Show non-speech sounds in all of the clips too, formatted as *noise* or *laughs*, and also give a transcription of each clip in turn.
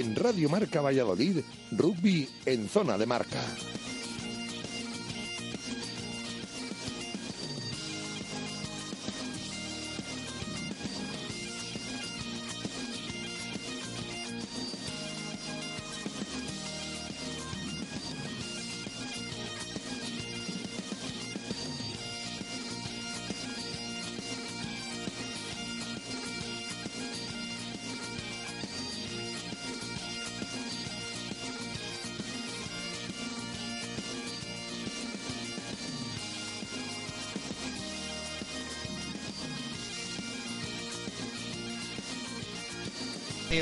En Radio Marca Valladolid, rugby en zona de marca.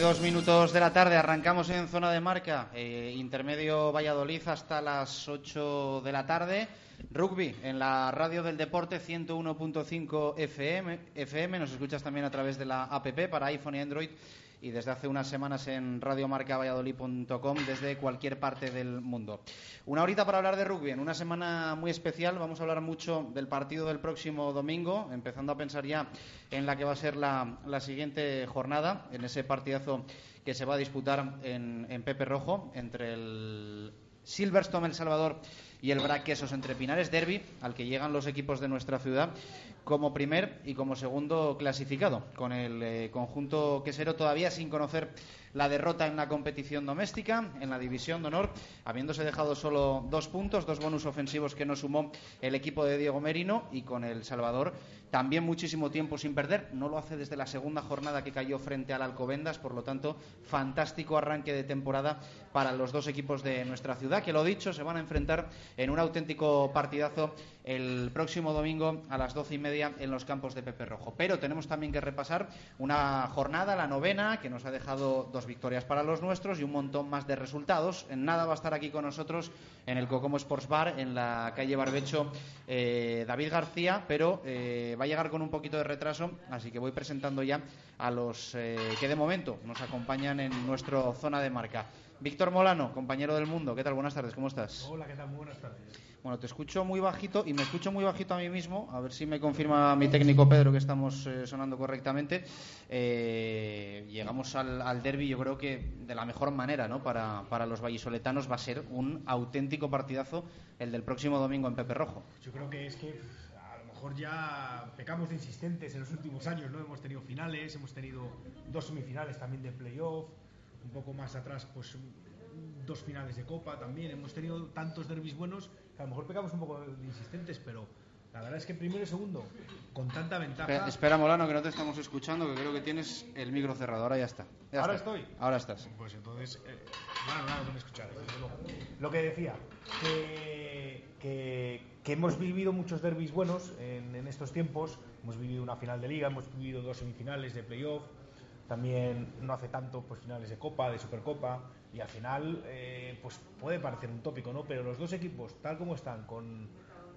Dos minutos de la tarde, arrancamos en zona de marca, eh, intermedio Valladolid hasta las 8 de la tarde. Rugby en la radio del deporte 101.5 FM, FM. Nos escuchas también a través de la APP para iPhone y Android y desde hace unas semanas en radiomarcavalladolid.com desde cualquier parte del mundo. Una horita para hablar de rugby. En una semana muy especial vamos a hablar mucho del partido del próximo domingo, empezando a pensar ya en la que va a ser la, la siguiente jornada, en ese partidazo que se va a disputar en, en Pepe Rojo entre el Silverstone El Salvador y el Braquesos entre Pinares Derby, al que llegan los equipos de nuestra ciudad como primer y como segundo clasificado, con el eh, conjunto quesero todavía sin conocer la derrota en la competición doméstica, en la división de honor, habiéndose dejado solo dos puntos, dos bonus ofensivos que no sumó el equipo de Diego Merino y con el Salvador también muchísimo tiempo sin perder. No lo hace desde la segunda jornada que cayó frente al Alcobendas, por lo tanto, fantástico arranque de temporada para los dos equipos de nuestra ciudad, que lo dicho, se van a enfrentar en un auténtico partidazo el próximo domingo a las doce y media en los campos de Pepe Rojo. Pero tenemos también que repasar una jornada, la novena, que nos ha dejado dos victorias para los nuestros y un montón más de resultados. En nada va a estar aquí con nosotros en el Cocomo Sports Bar, en la calle Barbecho, eh, David García, pero eh, va a llegar con un poquito de retraso, así que voy presentando ya a los eh, que de momento nos acompañan en nuestro zona de marca. Víctor Molano, compañero del mundo, ¿qué tal? Buenas tardes, ¿cómo estás? Hola, ¿qué tal? Muy buenas tardes. Bueno, te escucho muy bajito y me escucho muy bajito a mí mismo. A ver si me confirma mi técnico Pedro que estamos eh, sonando correctamente. Eh, llegamos al, al derby, yo creo que de la mejor manera, ¿no? Para, para los vallisoletanos va a ser un auténtico partidazo el del próximo domingo en Pepe Rojo. Yo creo que es que a lo mejor ya pecamos de insistentes en los últimos años, ¿no? Hemos tenido finales, hemos tenido dos semifinales también de playoff, un poco más atrás, pues dos finales de Copa también. Hemos tenido tantos derbis buenos que a lo mejor pecamos un poco de insistentes, pero la verdad es que primero y segundo, con tanta ventaja. Espera, espera, Molano, que no te estamos escuchando, que creo que tienes el micro cerrado. Ahora ya está. Ya ¿Ahora está. estoy? Ahora estás. Pues entonces, eh, bueno, no, no me escuchar. Lo que decía, que, que, que hemos vivido muchos derbis buenos en, en estos tiempos. Hemos vivido una final de liga, hemos vivido dos semifinales de playoff, también no hace tanto pues finales de Copa, de Supercopa, y al final eh, pues puede parecer un tópico, ¿no? Pero los dos equipos, tal como están, con,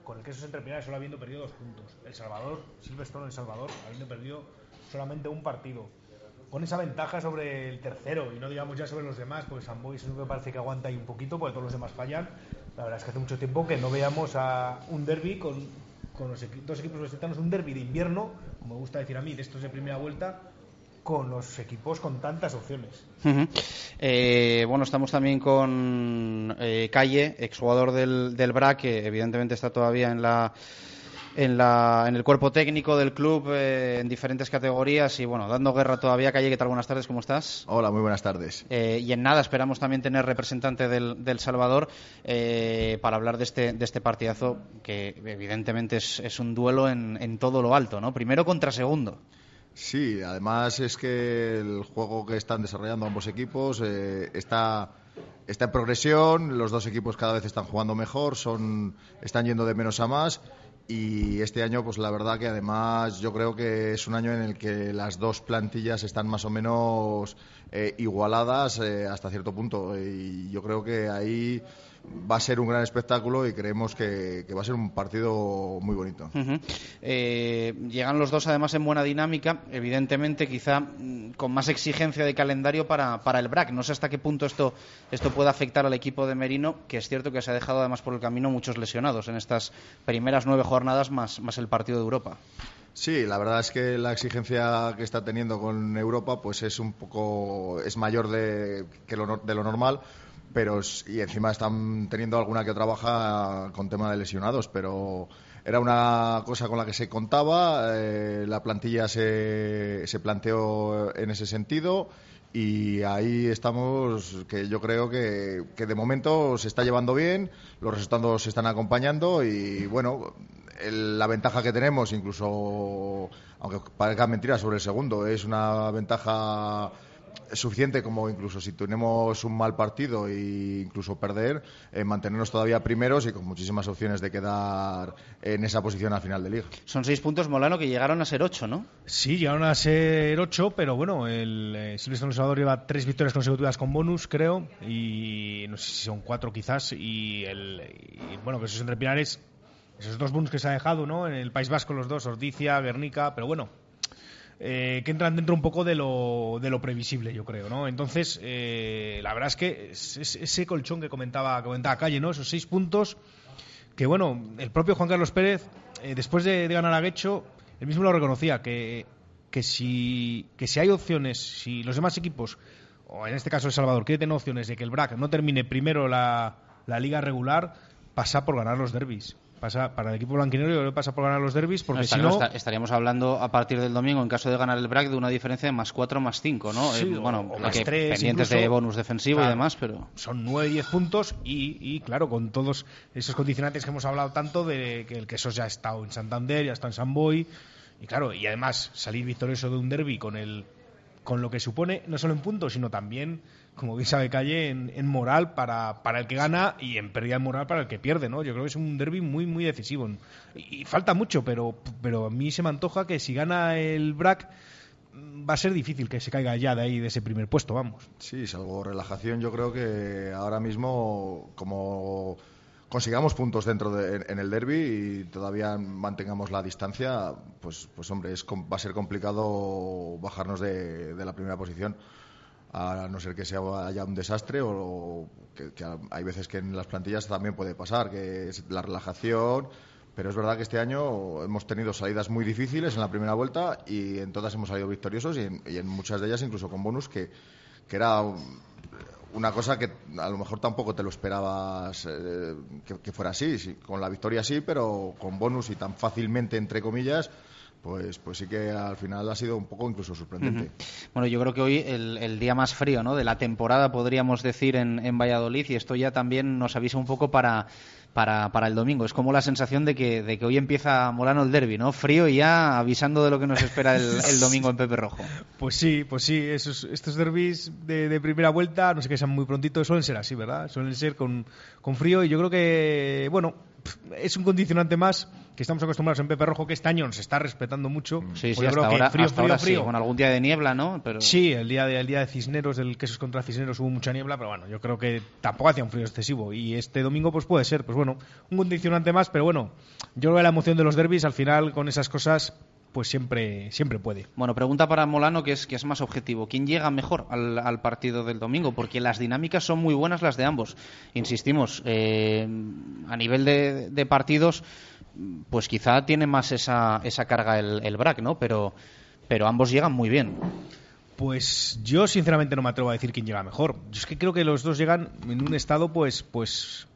con el queso entre solo habiendo perdido dos puntos. El Salvador, Silverstone El Salvador, habiendo perdido solamente un partido. Con esa ventaja sobre el tercero, y no digamos ya sobre los demás, porque San Boy que parece que aguanta ahí un poquito, porque todos los demás fallan. La verdad es que hace mucho tiempo que no veamos a un derby con, con los dos equipos vegetarianos, un derby de invierno, como me gusta decir a mí, de estos de primera vuelta, con los equipos con tantas opciones. Eh, bueno, estamos también con eh, Calle, exjugador del, del BRA, que evidentemente está todavía en la, en, la, en el cuerpo técnico del club eh, en diferentes categorías y bueno, dando guerra todavía. Calle, ¿qué tal? Buenas tardes, ¿cómo estás? Hola, muy buenas tardes. Eh, y en nada, esperamos también tener representante del, del Salvador eh, para hablar de este, de este partidazo que evidentemente es, es un duelo en, en todo lo alto, ¿no? Primero contra segundo. Sí, además es que el juego que están desarrollando ambos equipos eh, está está en progresión, los dos equipos cada vez están jugando mejor, son, están yendo de menos a más y este año, pues la verdad que además yo creo que es un año en el que las dos plantillas están más o menos eh, igualadas eh, hasta cierto punto y yo creo que ahí va a ser un gran espectáculo y creemos que, va a ser un partido muy bonito. Eh, llegan los dos además en buena dinámica, evidentemente quizá mm, con más exigencia de calendario para, para el BRAC. No sé hasta qué punto esto, esto puede afectar al equipo de Merino, que es cierto que se ha dejado además por el camino muchos lesionados en estas primeras nueve jornadas más, más el partido de Europa. Sí, la verdad es que la exigencia que está teniendo con Europa pues es un poco es mayor de, que lo, de lo normal pero y encima están teniendo alguna que trabaja con tema de lesionados, pero era una cosa con la que se contaba, eh, la plantilla se, se planteó en ese sentido y ahí estamos, que yo creo que, que de momento se está llevando bien, los resultados se están acompañando y bueno, la ventaja que tenemos, incluso aunque parezca mentira sobre el segundo, es una ventaja suficiente como incluso si tenemos un mal partido e incluso perder, eh, mantenernos todavía primeros y con muchísimas opciones de quedar en esa posición al final de liga. Son seis puntos, Molano, que llegaron a ser ocho, ¿no? Sí, llegaron a ser ocho, pero bueno, el eh, Silvestre Salvador lleva tres victorias consecutivas con bonus, creo, y no sé si son cuatro quizás, y, el, bueno, que esos entre Pinares, esos dos bonus que se ha dejado, ¿no? En el País Vasco los dos, Ordicia, Guernica, pero bueno, eh, que entran dentro un poco de lo, de lo previsible, yo creo, ¿no? Entonces, eh, la verdad es que ese colchón que comentaba, comentaba Calle, ¿no? Esos seis puntos que, bueno, el propio Juan Carlos Pérez, eh, después de, ganar a Guecho, él mismo lo reconocía, que, que, si, que si hay opciones, si los demás equipos, o en este caso El Salvador, quiere tener opciones de que el BRAC no termine primero la, la liga regular, pasa por ganar los derbis pasa para el equipo blanquinero yo pasa por ganar los derbis porque si no estaríamos hablando a partir del domingo en caso de ganar el BRAC de una diferencia de más 4 más 5 no eh, bueno más pendientes de bonus defensivo y demás pero son 9 y 10 puntos y, claro con todos esos condicionantes que hemos hablado tanto de que el queso ya ha estado en Santander ya está en San Boy y claro y además salir victorioso de un derby con el con lo que supone no solo en puntos sino también como bien sabe Calle, en, moral para, para, el que gana y en pérdida de moral para el que pierde, ¿no? Yo creo que es un derby muy, muy decisivo. Y, falta mucho, pero, pero a mí se me antoja que si gana el BRAC mm, va a ser difícil que se caiga ya de ahí, de ese primer puesto, vamos. Sí, salvo relajación, yo creo que ahora mismo, como consigamos puntos dentro de, en el derby y todavía mantengamos la distancia, pues, pues hombre, es, va a ser complicado bajarnos de, de la primera posición a no ser que sea haya un desastre o, que, hay veces que en las plantillas también puede pasar, que es la relajación. Pero es verdad que este año hemos tenido salidas muy difíciles en la primera vuelta y en todas hemos salido victoriosos y en, muchas de ellas incluso con bonus que, que, era una cosa que a lo mejor tampoco te lo esperabas eh, que, fuera así. Con la victoria sí, pero con bonus y tan fácilmente, entre comillas, pues, pues sí que al final ha sido un poco incluso sorprendente. Bueno, yo creo que hoy el, el, día más frío ¿no? de la temporada, podríamos decir, en, en Valladolid, y esto ya también nos avisa un poco para, para, para el domingo. Es como la sensación de que, de que hoy empieza Molano el derby, ¿no? Frío y ya avisando de lo que nos espera el, el domingo en Pepe Rojo. *laughs* Pues sí, pues sí, esos, estos derbis de, de, primera vuelta, no sé qué sean muy prontito, suelen ser así, ¿verdad? Suelen ser con, con frío y yo creo que, bueno, es un condicionante más que estamos acostumbrados en Pepe Rojo, que este año se está respetando mucho. Sí, sí, hasta ahora, frío, frío, frío. con algún día de niebla, ¿no? Pero... Sí, el día, de, el día de Cisneros, del Quesos contra Cisneros, hubo mucha niebla, pero bueno, yo creo que tampoco hacía un frío excesivo. Y este domingo, pues puede ser, pues bueno, un condicionante más, pero bueno, yo creo que la emoción de los derbis, al final, con esas cosas, pues siempre, siempre puede. Bueno, pregunta para Molano, que es, que es más objetivo. ¿Quién llega mejor al, partido del domingo? Porque las dinámicas son muy buenas las de ambos. Insistimos, eh, a nivel de, de, partidos, pues quizá tiene más esa, esa carga el, el BRAC, ¿no? Pero, pero ambos llegan muy bien. Pues yo sinceramente no me atrevo a decir quién llega mejor. Yo es que creo que los dos llegan en un estado pues pues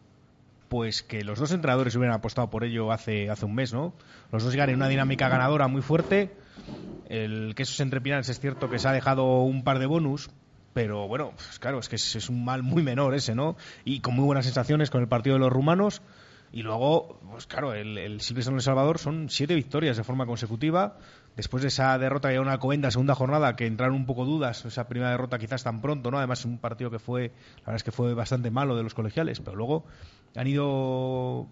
pues que los dos entrenadores hubieran apostado por ello hace, hace un mes, ¿no? Los dos llegan en una dinámica ganadora muy fuerte. El Quesos entre Pinares es cierto que se ha dejado un par de bonus, pero bueno, pues claro, es que es, un mal muy menor ese, ¿no? Y con muy buenas sensaciones con el partido de los rumanos. Y luego, pues claro, el, el Silvestre en El Salvador son siete victorias de forma consecutiva. Después de esa derrota que una Covenda, segunda jornada, que entraron un poco dudas, esa primera derrota quizás tan pronto, ¿no? Además, un partido que fue, la verdad es que fue bastante malo de los colegiales, pero luego han ido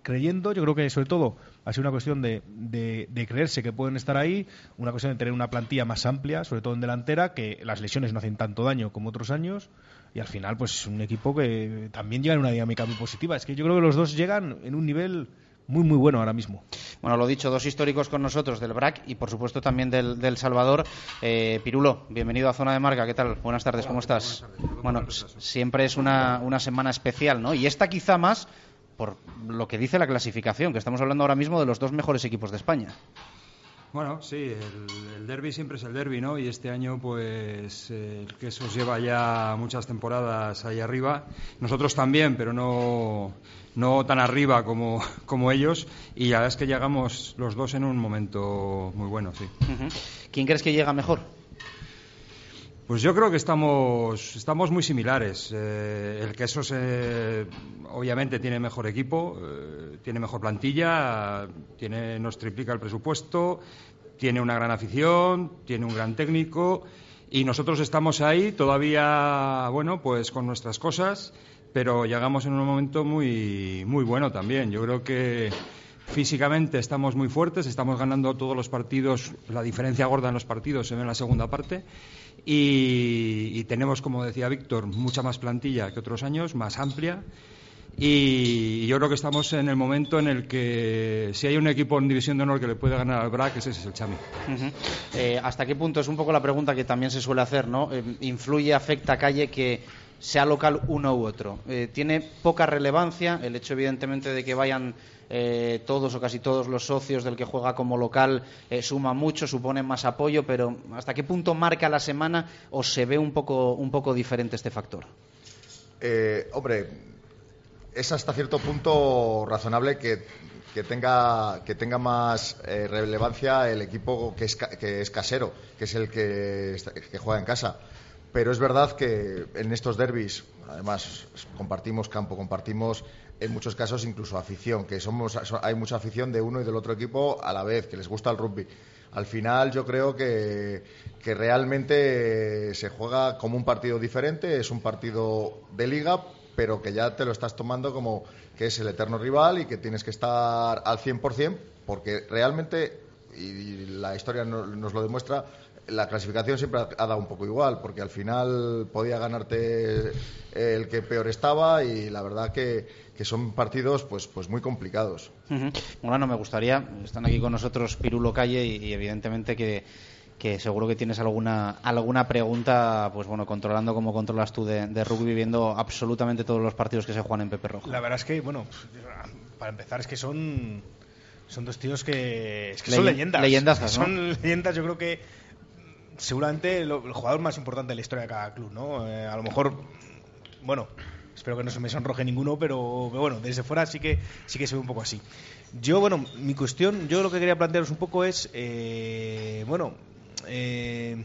creyendo, yo creo que sobre todo ha sido una cuestión de, de, creerse que pueden estar ahí, una cuestión de tener una plantilla más amplia, sobre todo en delantera, que las lesiones no hacen tanto daño como otros años, y al final, pues un equipo que también llega en una dinámica muy positiva. Es que yo creo que los dos llegan en un nivel muy, muy bueno ahora mismo. Bueno, lo dicho, dos históricos con nosotros del BRAC y por supuesto también del, del Salvador. Eh, Pirulo, bienvenido a Zona de Marca. ¿Qué tal? Buenas tardes, ¿cómo estás? Bueno, siempre es una, una semana especial, ¿no? Y esta quizá más por lo que dice la clasificación, que estamos hablando ahora mismo de los dos mejores equipos de España. Bueno, sí, el, derby siempre es el derby, ¿no? Y este año, pues, el que eso lleva ya muchas temporadas ahí arriba. Nosotros también, pero no, no tan arriba como, *laughs* como ellos. Y la verdad es que llegamos los dos en un momento muy bueno, sí. ¿Quién crees que llega mejor? Pues yo creo que estamos, estamos muy similares. Eh, el queso se, obviamente tiene mejor equipo, eh, tiene mejor plantilla, tiene, nos triplica el presupuesto, tiene una gran afición, tiene un gran técnico y nosotros estamos ahí todavía, bueno, pues con nuestras cosas, pero llegamos en un momento muy, muy bueno también. Yo creo que físicamente estamos muy fuertes, estamos ganando todos los partidos, la diferencia gorda en los partidos se ve en la segunda parte y, tenemos, como decía Víctor, mucha más plantilla que otros años, más amplia. Y yo creo que estamos en el momento en el que si hay un equipo en división de honor que le puede ganar al BRAC, ese es el Chami. Eh, ¿Hasta qué punto? Es un poco la pregunta que también se suele hacer, ¿no? Eh, ¿Influye, afecta a Calle que sea local uno u otro? Eh, ¿Tiene poca relevancia el hecho, evidentemente, de que vayan eh, todos o casi todos los socios del que juega como local eh, suman mucho, suponen más apoyo, pero ¿hasta qué punto marca la semana o se ve un poco, un poco diferente este factor? Eh, hombre, es hasta cierto punto razonable que, tenga, que tenga más relevancia el equipo que es, que es casero, que es el que juega en casa pero es verdad que en estos derbis, además compartimos campo, compartimos en muchos casos incluso afición, que somos hay mucha afición de uno y del otro equipo a la vez, que les gusta el rugby. Al final yo creo que, que realmente se juega como un partido diferente, es un partido de liga, pero que ya te lo estás tomando como que es el eterno rival y que tienes que estar al 100%, porque realmente, y la historia nos lo demuestra, la clasificación siempre ha dado un poco igual, porque al final podía ganarte el que peor estaba y la verdad que, son partidos pues, pues muy complicados. Bueno, me gustaría, están aquí con nosotros Pirulo Calle y, evidentemente que, que, seguro que tienes alguna, alguna pregunta, pues bueno, controlando como controlas tú de, rugby, viendo absolutamente todos los partidos que se juegan en Pepe Rojo. La verdad es que, bueno, para empezar es que son son dos tíos que, son leyendas. Leyendas, Son leyendas, yo creo que seguramente el, jugador más importante de la historia de cada club, ¿no? Eh, a lo mejor, bueno, espero que no se me sonroje ninguno, pero, bueno, desde fuera sí que sí que se ve un poco así. Yo, bueno, mi cuestión, yo lo que quería plantearos un poco es, eh, bueno, eh,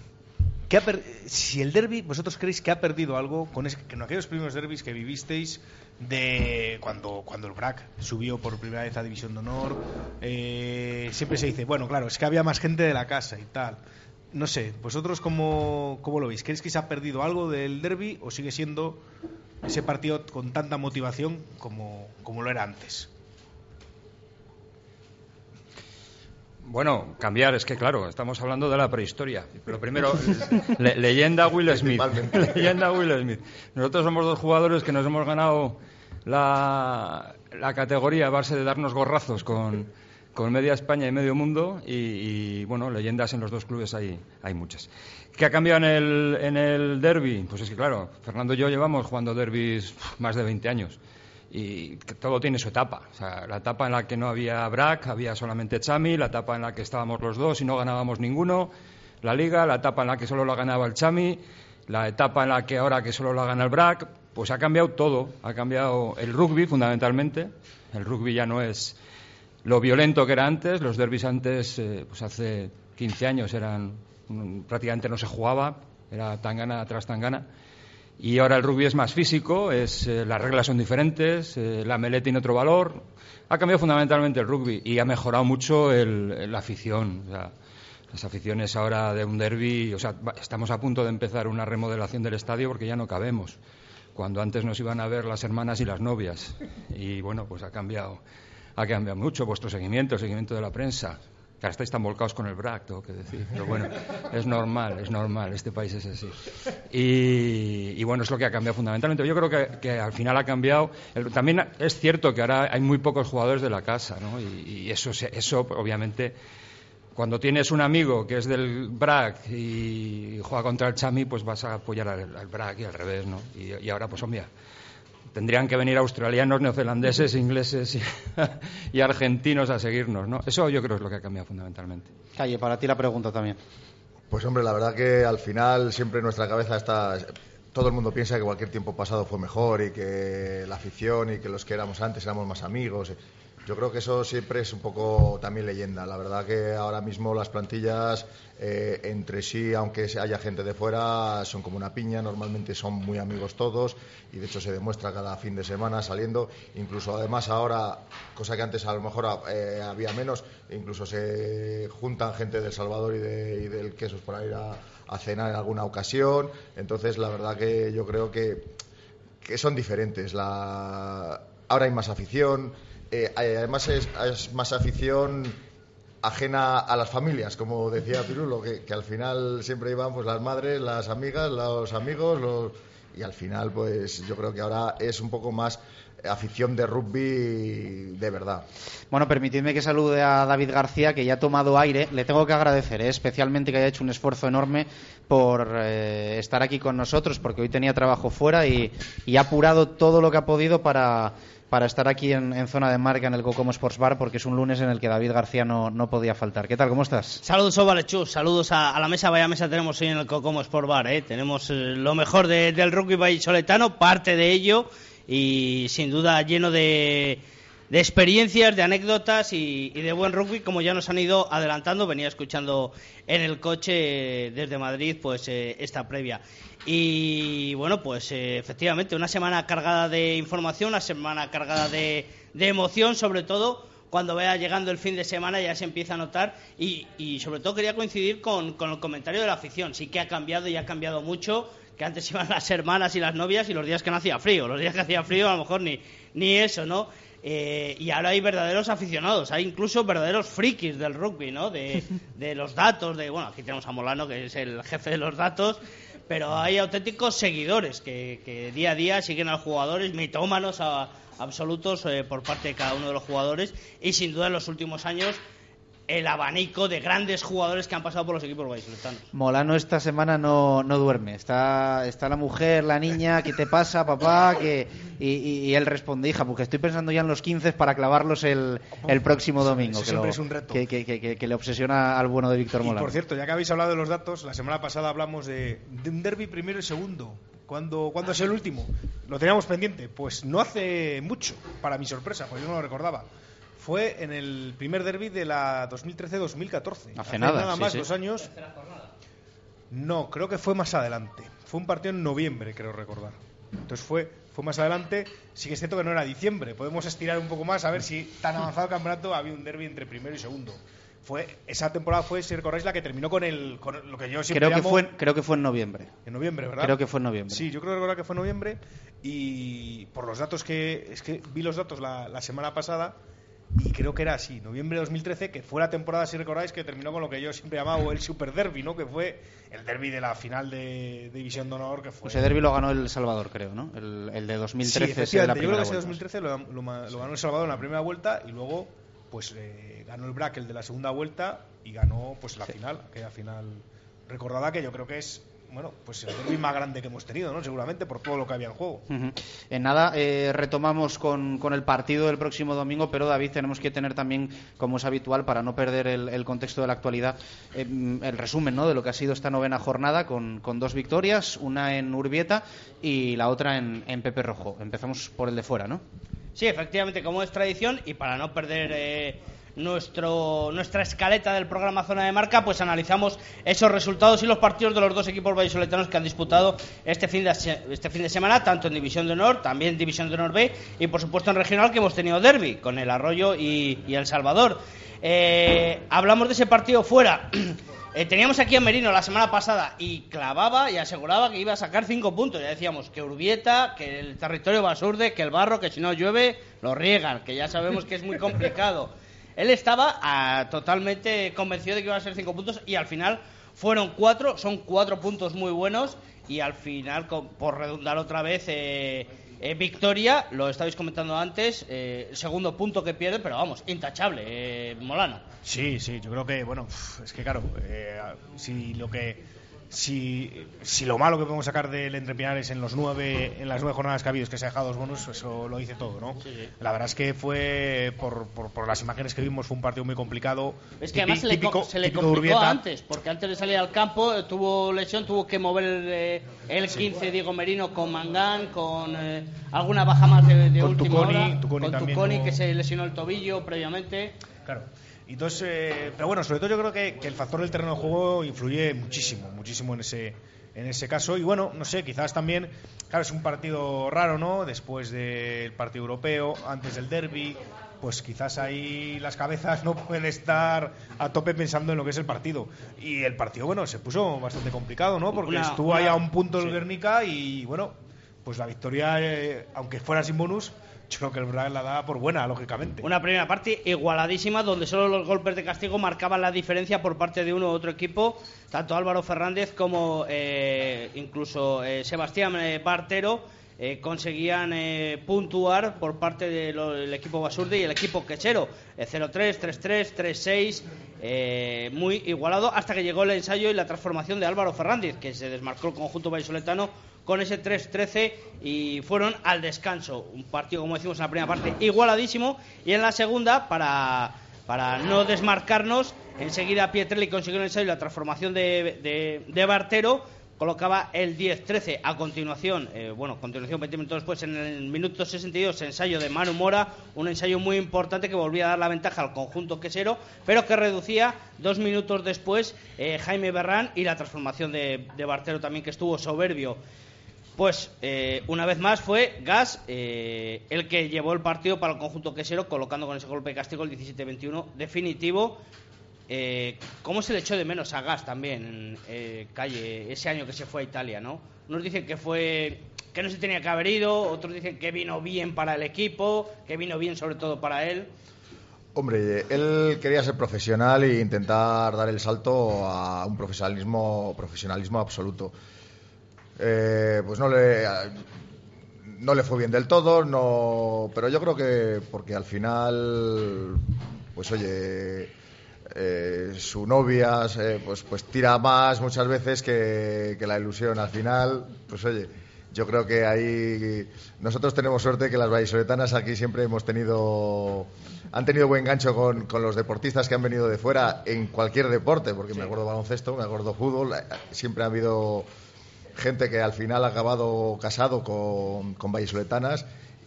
si el derby, vosotros creéis que ha perdido algo con, en aquellos primeros derbis que vivisteis de cuando, cuando el BRAC subió por primera vez a División de Honor, siempre se dice, bueno, claro, es que había más gente de la casa y tal no sé, ¿vosotros cómo, cómo lo veis? ¿Creéis que se ha perdido algo del derby o sigue siendo ese partido con tanta motivación como, como lo era antes? Bueno, cambiar, es que claro, estamos hablando de la prehistoria. Pero primero, leyenda Will Smith. *laughs* leyenda Will Smith. Nosotros somos dos jugadores que nos hemos ganado la, la categoría a base de darnos gorrazos con, con media España y medio mundo y, bueno, leyendas en los dos clubes hay, hay muchas. ¿Qué ha cambiado en el, en el derby? Pues es que claro, Fernando y yo llevamos jugando derbis más de 20 años y todo tiene su etapa. O sea, la etapa en la que no había BRAC, había solamente Chami, la etapa en la que estábamos los dos y no ganábamos ninguno, la liga, la etapa en la que solo la ganaba el Chami, la etapa en la que ahora que solo la gana el BRAC, pues ha cambiado todo. Ha cambiado el rugby fundamentalmente. El rugby ya no es lo violento que era antes. Los derbis antes, eh, pues hace 15 años, eran prácticamente no se jugaba, era tangana tras tangana. Y ahora el rugby es más físico, eh, las reglas son diferentes, eh, la melé tiene otro valor. Ha cambiado fundamentalmente el rugby y ha mejorado mucho la afición. Las aficiones ahora de un derby, o sea, estamos a punto de empezar una remodelación del estadio porque ya no cabemos. Cuando antes nos iban a ver las hermanas y las novias. Y bueno, pues ha cambiado, ha cambiado mucho vuestro seguimiento, el seguimiento de la prensa. Ahora estáis tan volcados con el BRAC, tengo que decir. Pero bueno, es normal, es normal, este país es así. Y, y bueno, es lo que ha cambiado fundamentalmente. Yo creo que, que al final ha cambiado. el- también es cierto que ahora hay muy pocos jugadores de la casa, ¿no? Y, y eso, eso, obviamente, cuando tienes un amigo que es del BRAC y juega contra el Chami, pues vas a apoyar al, al BRAC y al revés, ¿no? Y, y ahora, pues, hombre, tendrían que venir australianos, neozelandeses, ingleses y, *laughs* y argentinos a seguirnos, ¿no? Eso yo creo es lo que ha cambiado fundamentalmente. Calle, para ti la pregunta también. Pues hombre, la verdad que al final siempre en nuestra cabeza está... Todo el mundo piensa que cualquier tiempo pasado fue mejor y que la afición y que los que éramos antes éramos más amigos. Yo creo que eso siempre es un poco también leyenda. La verdad que ahora mismo las plantillas eh, entre sí, aunque haya gente de fuera, son como una piña. Normalmente son muy amigos todos y de hecho se demuestra cada fin de semana saliendo. Incluso además ahora, cosa que antes a lo mejor eh, había menos, incluso se juntan gente del Salvador y, de- y del Quesos para ir a, a cenar en alguna ocasión. Entonces la verdad que yo creo que que son diferentes. La... Ahora hay más afición, eh, además es, es más afición ajena a las familias, como decía Pirulo, que, que al final siempre iban pues las madres, las amigas, los amigos, los... y al final pues yo creo que ahora es un poco más afición de rugby de verdad. Bueno, permitidme que salude a David García, que ya ha tomado aire. Le tengo que agradecer, ¿eh? especialmente que haya hecho un esfuerzo enorme por eh, estar aquí con nosotros, porque hoy tenía trabajo fuera y, y ha apurado todo lo que ha podido para, para estar aquí en, zona de marca en el Cocomo Sports Bar, porque es un lunes en el que David García no, no podía faltar. ¿Qué tal? ¿Cómo estás? Saludos, Ovalechus. Saludos a, la mesa. Vaya mesa tenemos hoy en el Cocomo Sport Bar. ¿eh? Tenemos eh, lo mejor de- del rugby vallisoletano, parte de ello, y sin duda lleno de, de experiencias, de anécdotas y, de buen rugby, como ya nos han ido adelantando. Venía escuchando en el coche desde Madrid pues eh, esta previa. Y bueno, pues eh, efectivamente, una semana cargada de información, una semana cargada de, de emoción, sobre todo cuando vaya llegando el fin de semana ya se empieza a notar y, y sobre todo quería coincidir con, el comentario de la afición. Sí que ha cambiado y ha cambiado mucho, que antes *laughs* iban las hermanas y las novias y los días que no hacía frío. Los días que hacía frío a lo mejor ni eso, ¿no? Eh, y ahora hay verdaderos aficionados, hay incluso verdaderos frikis del rugby, ¿no? De, *laughs* de los datos, de, bueno, aquí tenemos a Molano, que es el jefe de los datos, pero hay auténticos seguidores que, que día a día siguen a los jugadores, mitómanos a- absolutos eh, por parte de cada uno de los jugadores y sin duda en los últimos años el abanico de grandes jugadores que han pasado por los equipos vallisoletanos. Molano esta semana no, no duerme. Está, está la mujer, la niña, ¿qué te pasa, papá? Que, y, y- y él responde, hija, porque estoy pensando ya en los 15 para clavarlos el, el próximo domingo. Eso que, siempre lo- es un reto. Que, que- que- que le obsesiona al bueno de Víctor Y Molano. por cierto, ya que habéis hablado de los datos, la semana pasada hablamos de, de un derby primero y segundo. ¿Cuándo, ¿Cuándo es el último? Lo teníamos pendiente. Pues no hace mucho, para mi sorpresa, pues yo no lo recordaba. Fue en el primer derby de la 2013-2014. Hace nada, sí, más, sí. dos años. No, creo que fue más adelante. Fue un partido en noviembre, creo recordar. Entonces fue, fue más adelante. Sí que es cierto que no era diciembre. Podemos estirar un poco más a ver si tan avanzado el campeonato había un derby entre primero y segundo. Fue, esa temporada fue, si recordáis, la que terminó con, el, con lo que yo siempre Creo que, llamo- fue, creo que fue en noviembre. en noviembre, ¿verdad? Creo que fue en noviembre. Sí, yo creo recordar que fue en noviembre y por los datos que es que vi los datos la, la semana pasada y creo que era así, noviembre de 2013, que fue la temporada, si recordáis, que terminó con lo que yo siempre he llamado el Super Derby, ¿no? Que fue el derby de la final de, de División de Honor, que fue... Ese derby lo ganó El Salvador, creo, ¿no? El, el de 2013 Sí, es la yo creo que ese vuelta. 2013 lo, lo lo ganó El Salvador en la primera vuelta y luego pues eh, ganó el Brack el de la segunda vuelta y ganó pues la final, aquella final recordada que yo creo que es bueno, pues el derby más grande que hemos tenido, ¿no? Seguramente por todo lo que había en juego. En nada, eh, retomamos con, con el partido del próximo domingo, pero David, tenemos que tener también, como es habitual, para no perder el, el contexto de la actualidad, eh, el resumen ¿no? de lo que ha sido esta novena jornada con, con dos victorias, una en Urbieta y la otra en, en Pepe Rojo. Empezamos por el de fuera, ¿no? Sí, efectivamente, como es tradición, y para no perder eh, nuestro, nuestra escaleta del programa Zona de Marca, pues analizamos esos resultados y los partidos de los dos equipos vallisoletanos que han disputado este fin de, este fin de semana, tanto en División de Honor, también División de Honor B y por supuesto en Regional que hemos tenido derby con el Arroyo y, El Salvador. Eh, hablamos de ese partido fuera. *clears throat* Eh, teníamos aquí a Merino la semana pasada y clavaba y aseguraba que iba a sacar cinco puntos. Ya decíamos que Urbieta, que el territorio basurde, que el barro, que si no llueve, lo riegan, que ya sabemos que es muy *laughs* complicado. Él estaba ah, totalmente convencido de que iba a ser cinco puntos y al final fueron cuatro, son cuatro puntos muy buenos y al final, por redundar otra vez, eh, eh, victoria, lo estabais comentando antes, eh, segundo punto que pierde, pero vamos, intachable, eh, Molano. Sí, sí, yo creo que, bueno, es que claro, si lo que si, si lo malo que podemos sacar del Entre en los nueve en las nueve jornadas que ha habido es que se ha dejado dos bonus, eso lo dice todo, ¿no? La verdad es que fue por, por, las imágenes que vimos fue un partido muy complicado. Es que además se le, se le complicó antes, porque antes de salir al campo eh, tuvo lesión, tuvo que mover el, el 15 Diego Merino con Mangán, con eh, alguna baja más de, de última hora, con Tuconi que se lesionó el tobillo previamente. Claro. Entonces, eh, pero bueno, sobre todo yo creo que, el factor del terreno de juego influye muchísimo, muchísimo en ese, en ese caso. Y bueno, no sé, quizás también, claro, es un partido raro, ¿no? Después del partido europeo, antes del derby, pues quizás ahí las cabezas no pueden estar a tope pensando en lo que es el partido. Y el partido, bueno, se puso bastante complicado, ¿no? Porque estuvo ahí a un punto el Guernica y bueno, pues la victoria, eh, aunque fuera sin bonus, el Braga la da por buena, lógicamente. Una primera parte igualadísima, donde solo los golpes de castigo marcaban la diferencia por parte de uno u otro equipo. Tanto Álvaro Fernández como eh, incluso eh, Sebastián eh, Bartero conseguían puntuar por parte del equipo Basurdi y el equipo Quechero. 0-3, 3-3, 3-6, muy igualado hasta que llegó el ensayo y la transformación de Álvaro Fernández, que se desmarcó el conjunto vallisoletano con ese 3-13 y fueron al descanso. Un partido, como decimos en la primera parte, igualadísimo. Y en la segunda, para, para no desmarcarnos, enseguida Pietrelli consiguió el ensayo y la transformación de, Bartero colocaba el 10-13. A continuación, eh, bueno, continuación 20 minutos después, en el minuto 62, ensayo de Manu Mora, un ensayo muy importante que volvía a dar la ventaja al conjunto quesero, pero que reducía dos minutos después eh, Jaime Berrán y la transformación de Bartero también, que estuvo soberbio. Pues eh, una vez más fue Gas eh, el que llevó el partido para el conjunto quesero, colocando con ese golpe de castigo el 17-21 definitivo. Eh, ¿Cómo se le echó de menos a Gas también, en Calle, ese año que se fue a Italia, no? Unos dicen que fue que no se tenía que haber ido, otros dicen que vino bien para el equipo, que vino bien sobre todo para él. Hombre, él quería ser profesional e intentar dar el salto a un profesionalismo, profesionalismo absoluto. Eh, pues no le, no le fue bien del todo, no, pero yo creo que porque al final, pues oye, eh, su novia pues, pues tira más muchas veces que, la ilusión. Al final, pues oye, yo creo que ahí nosotros tenemos suerte que las vallisoletanas aquí siempre hemos tenido han tenido buen gancho con, con, los deportistas que han venido de fuera en cualquier deporte, porque me acuerdo baloncesto, me acuerdo fútbol, siempre ha habido gente que al final ha acabado casado con, con vallisoletanas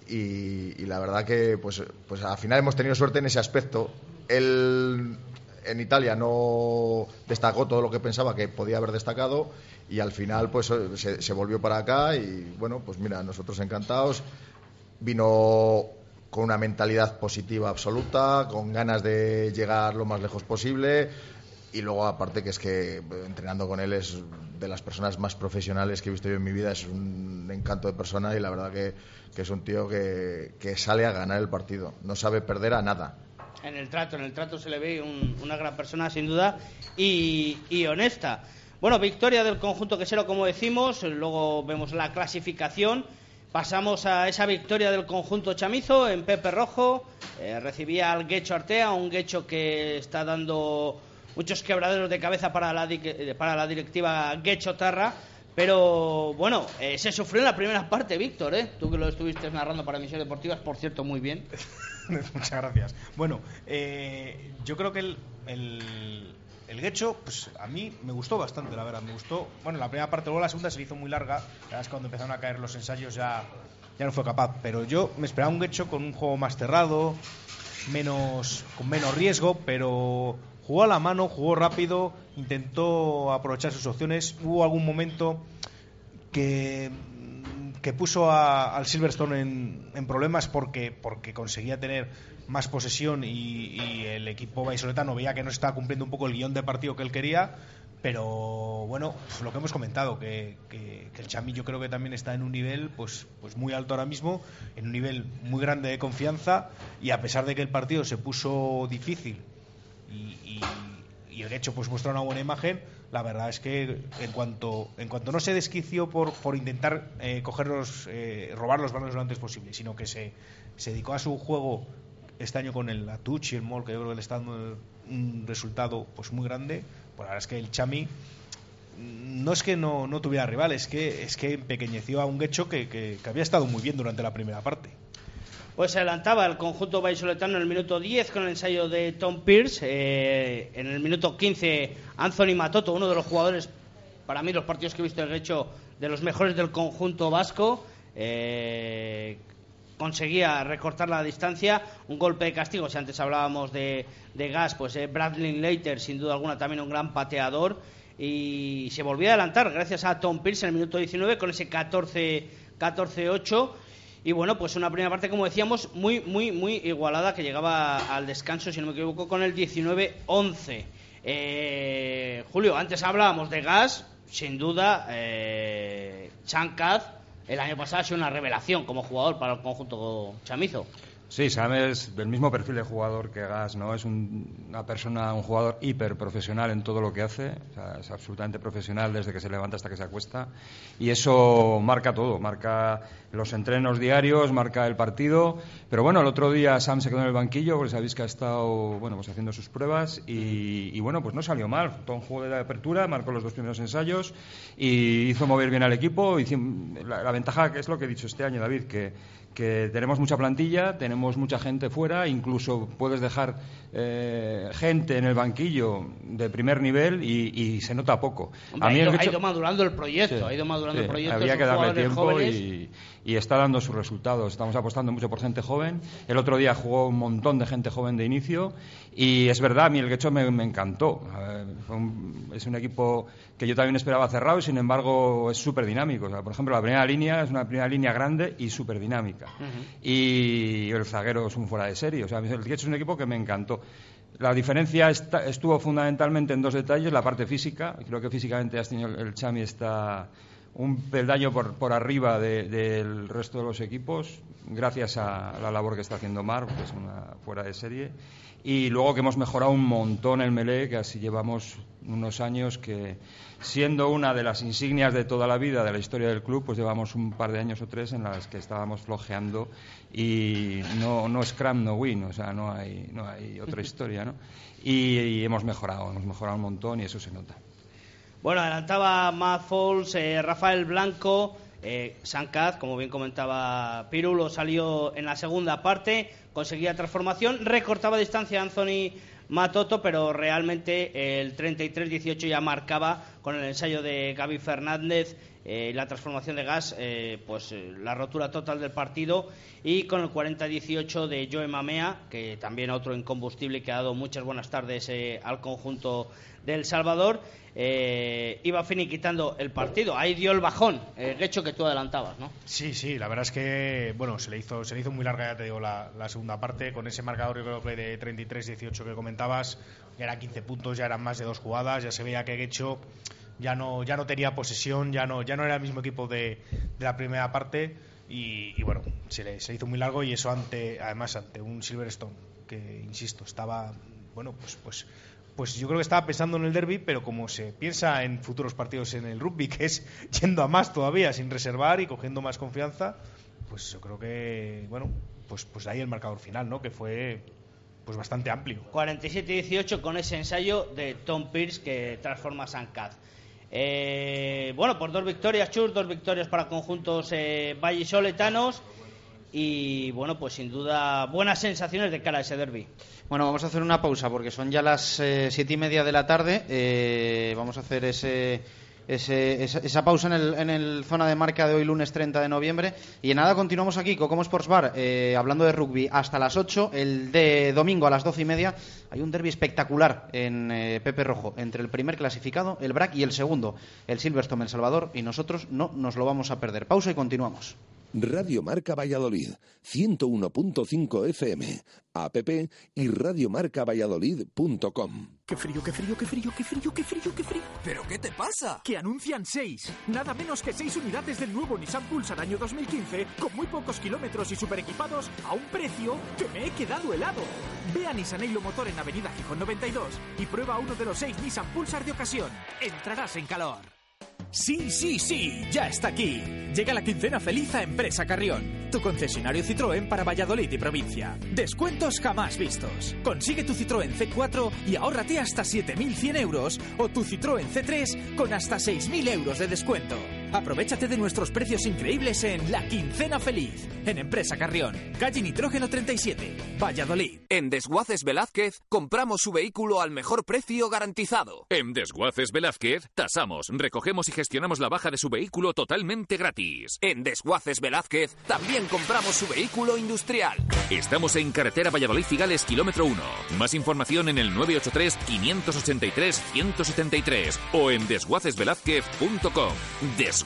y, la verdad que pues, pues al final hemos tenido suerte en ese aspecto. Él en Italia no destacó todo lo que pensaba que podía haber destacado y al final pues se, se volvió para acá y bueno pues mira nosotros encantados vino con una mentalidad positiva absoluta con ganas de llegar lo más lejos posible y luego, aparte, que es que entrenando con él es de las personas más profesionales que he visto yo en mi vida. Es un encanto de persona y la verdad que, es un tío que, sale a ganar el partido. No sabe perder a nada. En el trato, en el trato se le ve una gran persona, sin duda, y, y honesta. Bueno, victoria del conjunto quesero, como decimos. Luego vemos la clasificación. Pasamos a esa victoria del conjunto chamizo en Pepe Rojo. Eh, recibía al Guecho Artea, un Guecho que está dando muchos quebraderos de cabeza para la, para la directiva Guechotarra. Pero bueno, eh, se sufrió en la primera parte, Víctor, ¿eh? Tú que lo estuviste narrando para Emisiones Deportivas, por cierto, muy bien. *laughs* Muchas gracias. Bueno, eh, yo creo que el, el, Guecho, pues a mí me gustó bastante, la verdad. Me gustó. Bueno, la primera parte, luego la segunda se hizo muy larga. La verdad es que cuando empezaron a caer los ensayos ya, ya no fue capaz. Pero yo me esperaba un Guecho con un juego más cerrado, menos, con menos riesgo, pero jugó a la mano, jugó rápido, intentó aprovechar sus opciones. Hubo algún momento que, que puso a- al Silverstone en, problemas porque, conseguía tener más posesión y, el equipo vallisoletano veía que no estaba cumpliendo un poco el guion de partido que él quería. Pero bueno, pues lo que hemos comentado, que el Chami yo creo que también está en un nivel pues, pues muy alto ahora mismo, en un nivel muy grande de confianza y a pesar de que el partido se puso difícil y, y, el hecho pues muestra una buena imagen, la verdad es que en cuanto, en cuanto no se desquició por, por intentar eh, coger los, eh, robar los balones lo antes posible, sino que se, se dedicó a su juego este año con el Atuch y el Mol, que yo creo que le está dando un resultado pues muy grande, pues la verdad es que el Chami mm, no es que no, no tuviera rival, es que, es que empequeñeció a un Guecho que, que, que había estado muy bien durante la primera parte. Pues se adelantaba el conjunto vallisoletano en el minuto 10 con el ensayo de Tom Pierce. eh, en el minuto 15, Anthony Matoto, uno de los jugadores, para mí, los partidos que he visto el hecho, de los mejores del conjunto vasco. eh, conseguía recortar la distancia. Un golpe de castigo, si antes hablábamos de, de gas, pues eh, Bradley Leiter, sin duda alguna, también un gran pateador. Y se volvía a adelantar gracias a Tom Pierce en el minuto 19 con ese 14 14-8. Y bueno, pues una primera parte, como decíamos, muy, muy, muy igualada, que llegaba al descanso, si no me equivoco, con el 19-11. Eh, Julio, antes hablábamos de gas, sin duda, eh, Chancaz, el año pasado ha sido una revelación como jugador para el conjunto chamizo. Sí, Sam es del mismo perfil de jugador que Gas, ¿no? Es un- una persona, un jugador hiper profesional en todo lo que hace, es absolutamente profesional desde que se levanta hasta que se acuesta y eso marca todo, marca los entrenos diarios, marca el partido, pero bueno, el otro día Sam se quedó en el banquillo, porque sabéis que ha estado, bueno, pues haciendo sus pruebas y, y bueno, pues no salió mal, todo un juego de apertura, marcó los dos primeros ensayos y hizo mover bien al equipo, la, la ventaja que es lo que he dicho este año, David, que que tenemos mucha plantilla, tenemos mucha gente fuera, incluso puedes dejar eh, gente en el banquillo de primer nivel y, y se nota poco. Hombre, ha, ido, ha madurando el proyecto, Sí, ha ido madurando el proyecto. Había que darle tiempo jóvenes. y, y está dando sus resultados. Estamos apostando mucho por gente joven. El otro día jugó un montón de gente joven de inicio y es verdad, a mí el Guecho me, me encantó. Un- es un equipo que yo también esperaba cerrado y sin embargo es súper dinámico. O sea, por ejemplo, la primera línea es una primera línea grande y súper dinámica. Y el zaguero es un fuera de serie. O sea, el Guecho es un equipo que me encantó. La diferencia estuvo fundamentalmente en dos detalles. La parte física. Creo que físicamente el Chami está un peldaño por, por arriba de- del resto de los equipos, gracias a la labor que está haciendo Mar, que es una fuera de serie. Y luego que hemos mejorado un montón el melee, que así llevamos unos años que, siendo una de las insignias de toda la vida de la historia del club, pues llevamos un par de años o tres en las que estábamos flojeando y no, no scrum, no win, o sea, no hay, no hay otra *laughs* historia, ¿no? Y, y hemos mejorado, hemos mejorado un montón y eso se nota. Bueno, adelantaba Matt Foles, eh, Rafael Blanco, eh, como bien comentaba Pirulo, salió en la segunda parte, conseguía transformación, recortaba distancia Anthony Matoto, pero realmente el 33-18 ya marcaba con el ensayo de Gaby Fernández eh, la transformación de gas, eh, pues eh, la rotura total del partido y con el 40-18 de Joe Mamea, que también otro incombustible que ha dado muchas buenas tardes eh, al conjunto del Salvador, iba finiquitando el partido. Ahí dio el bajón, el hecho que tú adelantabas, ¿no? Sí, sí, la verdad es que bueno, se le hizo, se le hizo muy larga, ya te digo, la, segunda parte, con ese marcador yo creo que de 33-18 que comentabas, ya eran 15 puntos, ya eran más de dos jugadas, ya se veía que Guecho ya no, ya no tenía posesión, ya no, ya no era el mismo equipo de, la primera parte y, bueno, se le, se hizo muy largo y eso ante, además ante un Silverstone que, insisto, estaba, bueno, pues, pues pues yo creo que estaba pensando en el derby, pero como se piensa en futuros partidos en el rugby, *laughs* que es yendo a más todavía, sin reservar y cogiendo más confianza, pues yo creo que, bueno, pues, pues ahí el marcador final, ¿no? Que fue pues bastante amplio. 47-18 con ese ensayo de Tom Pierce que transforma a Sancaz. Eh, bueno, por dos victorias, Chur, dos victorias para conjuntos eh, vallisoletanos y bueno, pues sin duda buenas sensaciones de cara a ese derby. Bueno, vamos a hacer una pausa porque son ya las eh, siete y media de la tarde. Eh, vamos a hacer ese ese- esa, pausa en el, en el zona de marca de hoy, lunes 30 de noviembre. Y en nada, continuamos aquí, Cocomo Sports Bar, eh, hablando de rugby hasta las 8. El de domingo a las 12 y media hay un derby espectacular en eh, Pepe Rojo entre el primer clasificado, el BRAC, y el segundo, el Silverstone El Salvador. Y nosotros no nos lo vamos a perder. Pausa y continuamos. Radio Marca Valladolid, 101.5 FM, app y radiomarcavalladolid.com. ¡Qué frío, qué frío, qué frío, qué frío, qué frío, qué frío! ¿Pero qué te pasa? Que anuncian seis, nada menos que seis unidades del nuevo Nissan Pulsar año 2015, con muy pocos kilómetros y super equipados, a un precio que me he quedado helado. Ve a Nissan Eilo Motor en Avenida Gijón 92 y prueba uno de los seis Nissan Pulsar de ocasión. Entrarás en calor. Sí, sí, sí, ya está aquí. Llega la quincena feliz a Empresa Carrión, tu concesionario Citroën para Valladolid y provincia. Descuentos jamás vistos. Consigue tu Citroën C4 y ahórrate hasta 7.100 euros o tu Citroën C3 con hasta 6.000 euros de descuento. Aprovechate de nuestros precios increíbles en La Quincena Feliz, en Empresa Carrión, calle Nitrógeno 37, Valladolid. En Desguaces Velázquez compramos su vehículo al mejor precio garantizado. En Desguaces Velázquez tasamos, recogemos y gestionamos la baja de su vehículo totalmente gratis. En Desguaces Velázquez también compramos su vehículo industrial. Estamos en carretera Valladolid Cigales, kilómetro 1. Más información en el 983-583-173 o en desguacesvelázquez.com. Desguaces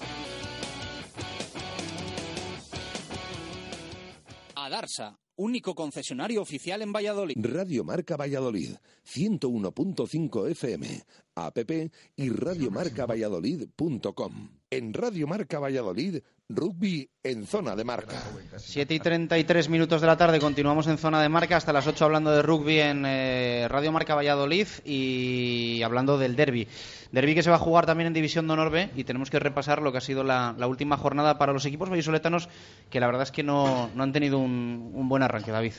Adarsa, único concesionario oficial en Valladolid. Radio Marca Valladolid, 101.5 FM, app y radiomarcavalladolid.com. En Radio Marca Valladolid, rugby en zona de marca. 7 y 33 minutos de la tarde, continuamos en zona de marca hasta las 8 hablando de rugby en eh, Radio Marca Valladolid y hablando del derby. Derby que se va a jugar también en División de Honor B y tenemos que repasar lo que ha sido la, la última jornada para los equipos vallisoletanos que la verdad es que no, no han tenido un, un buen arranque, David.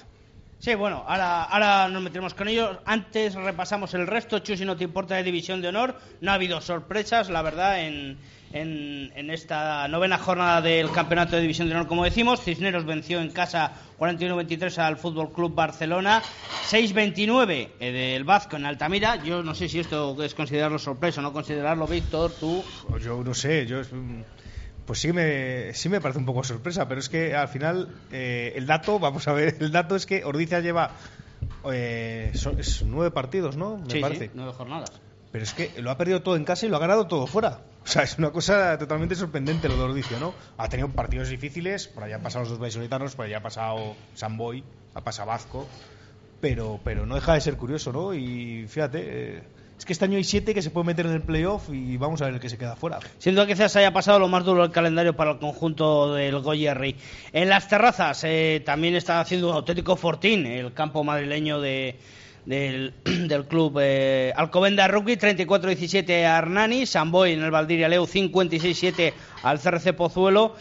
Sí, bueno, ahora, ahora nos metemos con ellos. Antes repasamos el resto. Chu, si no te importa, de División de Honor. No ha habido sorpresas, la verdad, en, en, en esta novena jornada del Campeonato de División de Honor, como decimos. Cisneros venció en casa 41-23 al Fútbol Club Barcelona. 6-29 eh, del Vasco en Altamira. Yo no sé si esto es considerarlo sorpresa o no considerarlo, Víctor, tú. Yo no sé, yo pues sí me, sí me parece un poco sorpresa, pero es que al final eh, el dato, vamos a ver, el dato es que Ordizia lleva eh, son- es nueve partidos, ¿no? Me Sí, sí, parece. nueve jornadas. Pero es que lo ha perdido todo en casa y lo ha ganado todo fuera. O sea, es una cosa totalmente sorprendente lo de Ordicio, ¿no? Ha tenido partidos difíciles, por allá han pasado los dos vallisoletanos, por allá ha pasado Samboy, ha pasado Vazco, pero, pero no deja de ser curioso, ¿no? Y fíjate, eh, es que este año hay siete que se pueden meter en el playoff y vamos a ver el que se queda fuera. Siendo que quizás haya pasado lo más duro del calendario para el conjunto del Goyerri. En las terrazas eh, también está haciendo un auténtico fortín el campo madrileño de, del, *clears throat* del club eh, Alcobenda Rugby, 34-17 a Hernani, Samboy en el Valdiria Leu, 56-7 al CRC Pozuelo.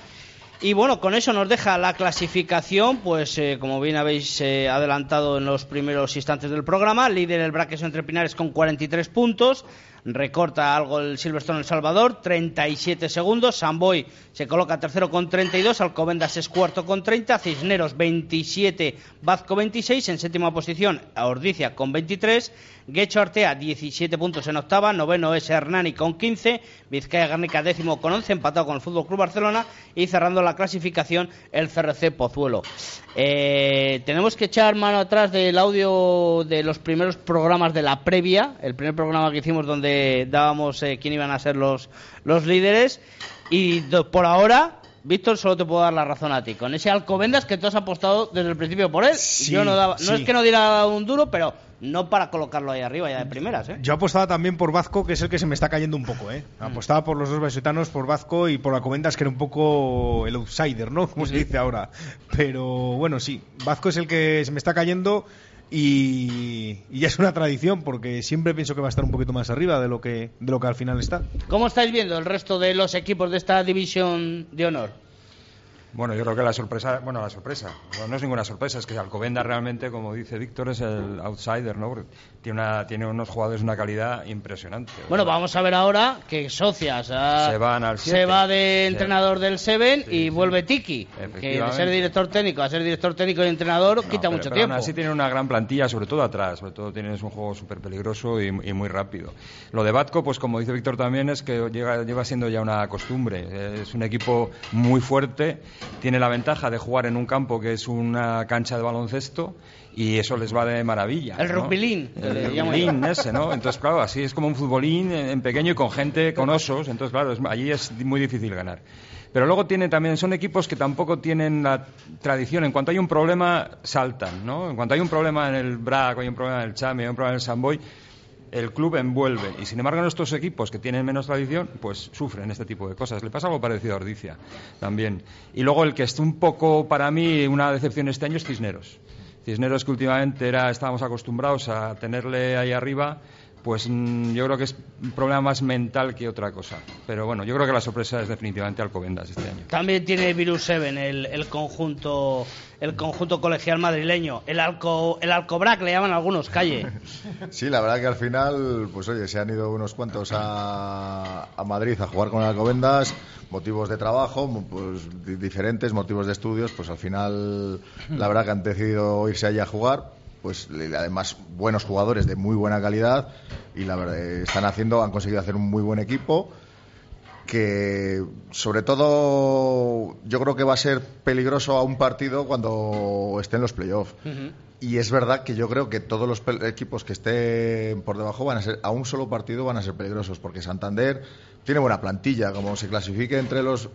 Y bueno, con eso nos deja la clasificación, pues eh, como bien habéis eh, adelantado en los primeros instantes del programa, líder el Braques entre Pinares con 43 puntos, recorta algo el Silverstone El Salvador, 37 segundos, Samboy se coloca tercero con 32, Alcobendas es cuarto con 30, Cisneros 27, Vazco 26, en séptima posición Ordicia con 23, Guecho Artea 17 puntos en octava, noveno es Hernani con 15, Vizcaya Garnica décimo con 11, empatado con el Fútbol Club Barcelona y cerrando la clasificación el CRC Pozuelo. Eh, tenemos que echar mano atrás del audio de los primeros programas de la previa, el primer programa que hicimos donde dábamos eh, quién iban a ser los, los líderes y do- por ahora Víctor, solo te puedo dar la razón a ti. Con ese Alcobendas que tú has apostado desde el principio por él. Sí, Yo no, daba, no sí. es que no diera un duro, pero no para colocarlo ahí arriba ya de primeras. ¿eh? Yo apostaba también por Vazco, que es el que se me está cayendo un poco, ¿eh? Apostaba por los dos vallisoletanos, por Vazco y por Alcobendas, que era un poco el outsider, ¿no? *laughs* Como se dice ahora. Pero bueno, sí, Vazco es el que se me está cayendo. Y, ya es una tradición porque siempre pienso que va a estar un poquito más arriba de lo que, de lo que al final está. ¿Cómo estáis viendo el resto de los equipos de esta división de honor? Bueno, yo creo que la sorpresa, bueno, la sorpresa, no, no es ninguna sorpresa, es que Alcobendas realmente, como dice Víctor, es el outsider, ¿no? Porque Tiene, una, tiene unos jugadores de una calidad impresionante. Bueno, vamos a ver ahora que Socias ah, Se van al se va de Sí. entrenador del Seven y vuelve Tiki, que de ser director técnico a ser director técnico y entrenador quita pero- mucho pero tiempo. Aún así tienen una gran plantilla, sobre todo atrás. Sobre todo tienes un juego súper peligroso y, y muy rápido. Lo de Batco, pues como dice Víctor también, es que llega, lleva siendo ya una costumbre. Es un equipo muy fuerte, tiene la ventaja de jugar en un campo que es una cancha de baloncesto y eso les va de maravilla. El ¿no? rugbilín, El rugbilín ese, ¿no? Entonces, claro, así es como un futbolín en en pequeño y con gente, con osos. Entonces, claro, es- allí es muy difícil ganar. Pero luego tiene también, son equipos que tampoco tienen la tradición. En cuanto hay un problema, saltan, ¿no? En cuanto hay un problema en el BRAC, hay un problema en el Chame, hay un problema en el Samboy, el club envuelve. Y sin embargo, nuestros equipos que tienen menos tradición, pues sufren este tipo de cosas. Le pasa algo parecido a Ordicia también. Y luego el que es un poco, para mí, una decepción este año es Cisneros. Cisneros que últimamente era, estábamos acostumbrados a tenerle ahí arriba, pues mm, yo creo que es un problema más mental que otra cosa. Pero bueno, yo creo que la sorpresa es definitivamente Alcobendas este año. También tiene Virus Seven el, el conjunto el conjunto colegial madrileño. El Alco el Alcobrac le llaman algunos calle. *laughs* Sí, la verdad que al final, pues oye, se han ido unos cuantos a, a Madrid a jugar con el Alcobendas, motivos de trabajo, pues di- diferentes, motivos de estudios, pues al final, la verdad que han decidido irse allí a jugar, pues además buenos jugadores de muy buena calidad y la verdad eh, están haciendo, han conseguido hacer un muy buen equipo que sobre todo yo creo que va a ser peligroso a un partido cuando esté en los playoffs. Y es verdad que yo creo que todos los equipos que estén por debajo van a ser, a un solo partido van a ser peligrosos, porque Santander tiene buena plantilla, como se clasifique entre los,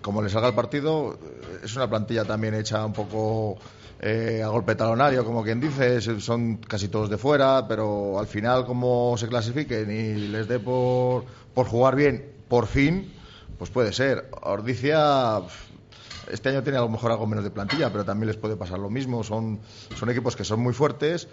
como le salga el partido, eh, es una plantilla también hecha un poco eh, a golpe talonario, como quien dice, son casi todos de fuera, pero al final como se clasifiquen y les dé por, por jugar bien, por fin, pues puede ser. Ordicia este año tiene a lo mejor algo menos de plantilla, pero también les puede pasar lo mismo. Son, son equipos que son muy fuertes,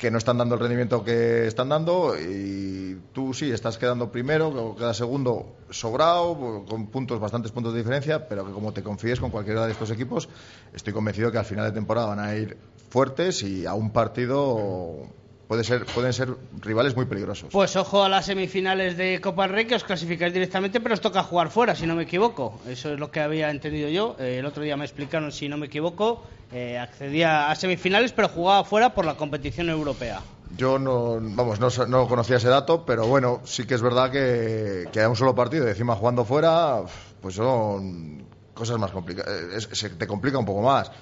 que no están dando el rendimiento que están dando y tú sí estás quedando primero o quedas segundo sobrado, con puntos, bastantes puntos de diferencia, pero que como te confíes con cualquiera de estos equipos, estoy convencido que al final de temporada van a ir fuertes y a un partido puede ser, pueden ser rivales muy peligrosos. Pues ojo a las semifinales de Copa del Rey que os clasificáis directamente, pero os toca jugar fuera, si no me equivoco. Eso es lo que había entendido yo. Eh, el otro día me explicaron, si no me equivoco, eh, accedía a semifinales, pero jugaba fuera por la competición europea. Yo no, vamos, no, no conocía ese dato, pero bueno, sí que es verdad que, que a un solo partido y encima jugando fuera, pues son cosas más complicadas. Se te complica un poco más.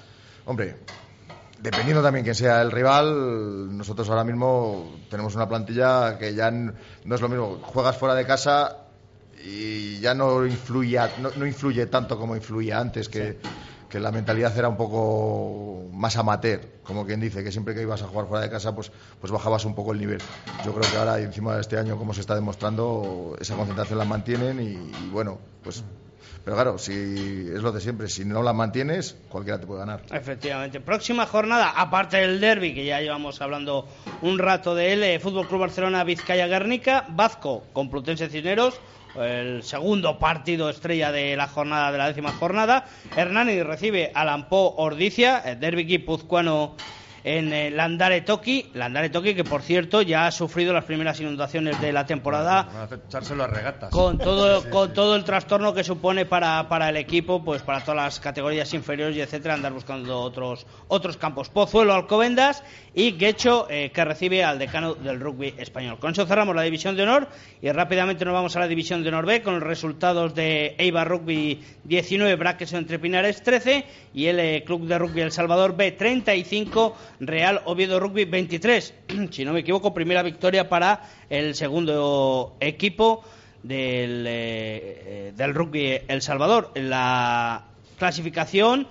Hombre, dependiendo también quién sea el rival, nosotros ahora mismo tenemos una plantilla que ya no es lo mismo. Juegas fuera de casa y ya no influye, no, no influye tanto como influía antes, que, que la mentalidad era un poco más amateur, como quien dice, que siempre que ibas a jugar fuera de casa, pues, pues bajabas un poco el nivel. Yo creo que ahora, y encima de este año, como se está demostrando, esa concentración la mantienen y, y bueno, pues... Pero claro, si es lo de siempre, si no la mantienes, cualquiera te puede ganar. Efectivamente. Próxima jornada, aparte del derby, que ya llevamos hablando un rato de él, eh, Fútbol Club Barcelona, Vizcaya Guernica, Bazco, Complutense Cisneros, el segundo partido estrella de la jornada de la décima jornada. Hernani recibe a Lampó Ordicia, el derby guipuzcoano en eh, Landare Toki. Landare Toki, que por cierto ya ha sufrido las primeras inundaciones de la temporada Van a echárselo a regatas. con todo *laughs* con todo el trastorno que supone para, para el equipo pues para todas las categorías inferiores y etcétera andar buscando otros otros campos Pozuelo Alcobendas y Guecho eh, que recibe al decano del rugby español con eso cerramos la división de honor y rápidamente nos vamos a la división de honor B con los resultados de Eibar Rugby 19 Braques entre Pinares 13 y el eh, Club de Rugby El Salvador B 35 Real Oviedo Rugby 23 *clears throat* si no me equivoco primera victoria para el segundo equipo del, eh, eh, del rugby El Salvador. La clasificación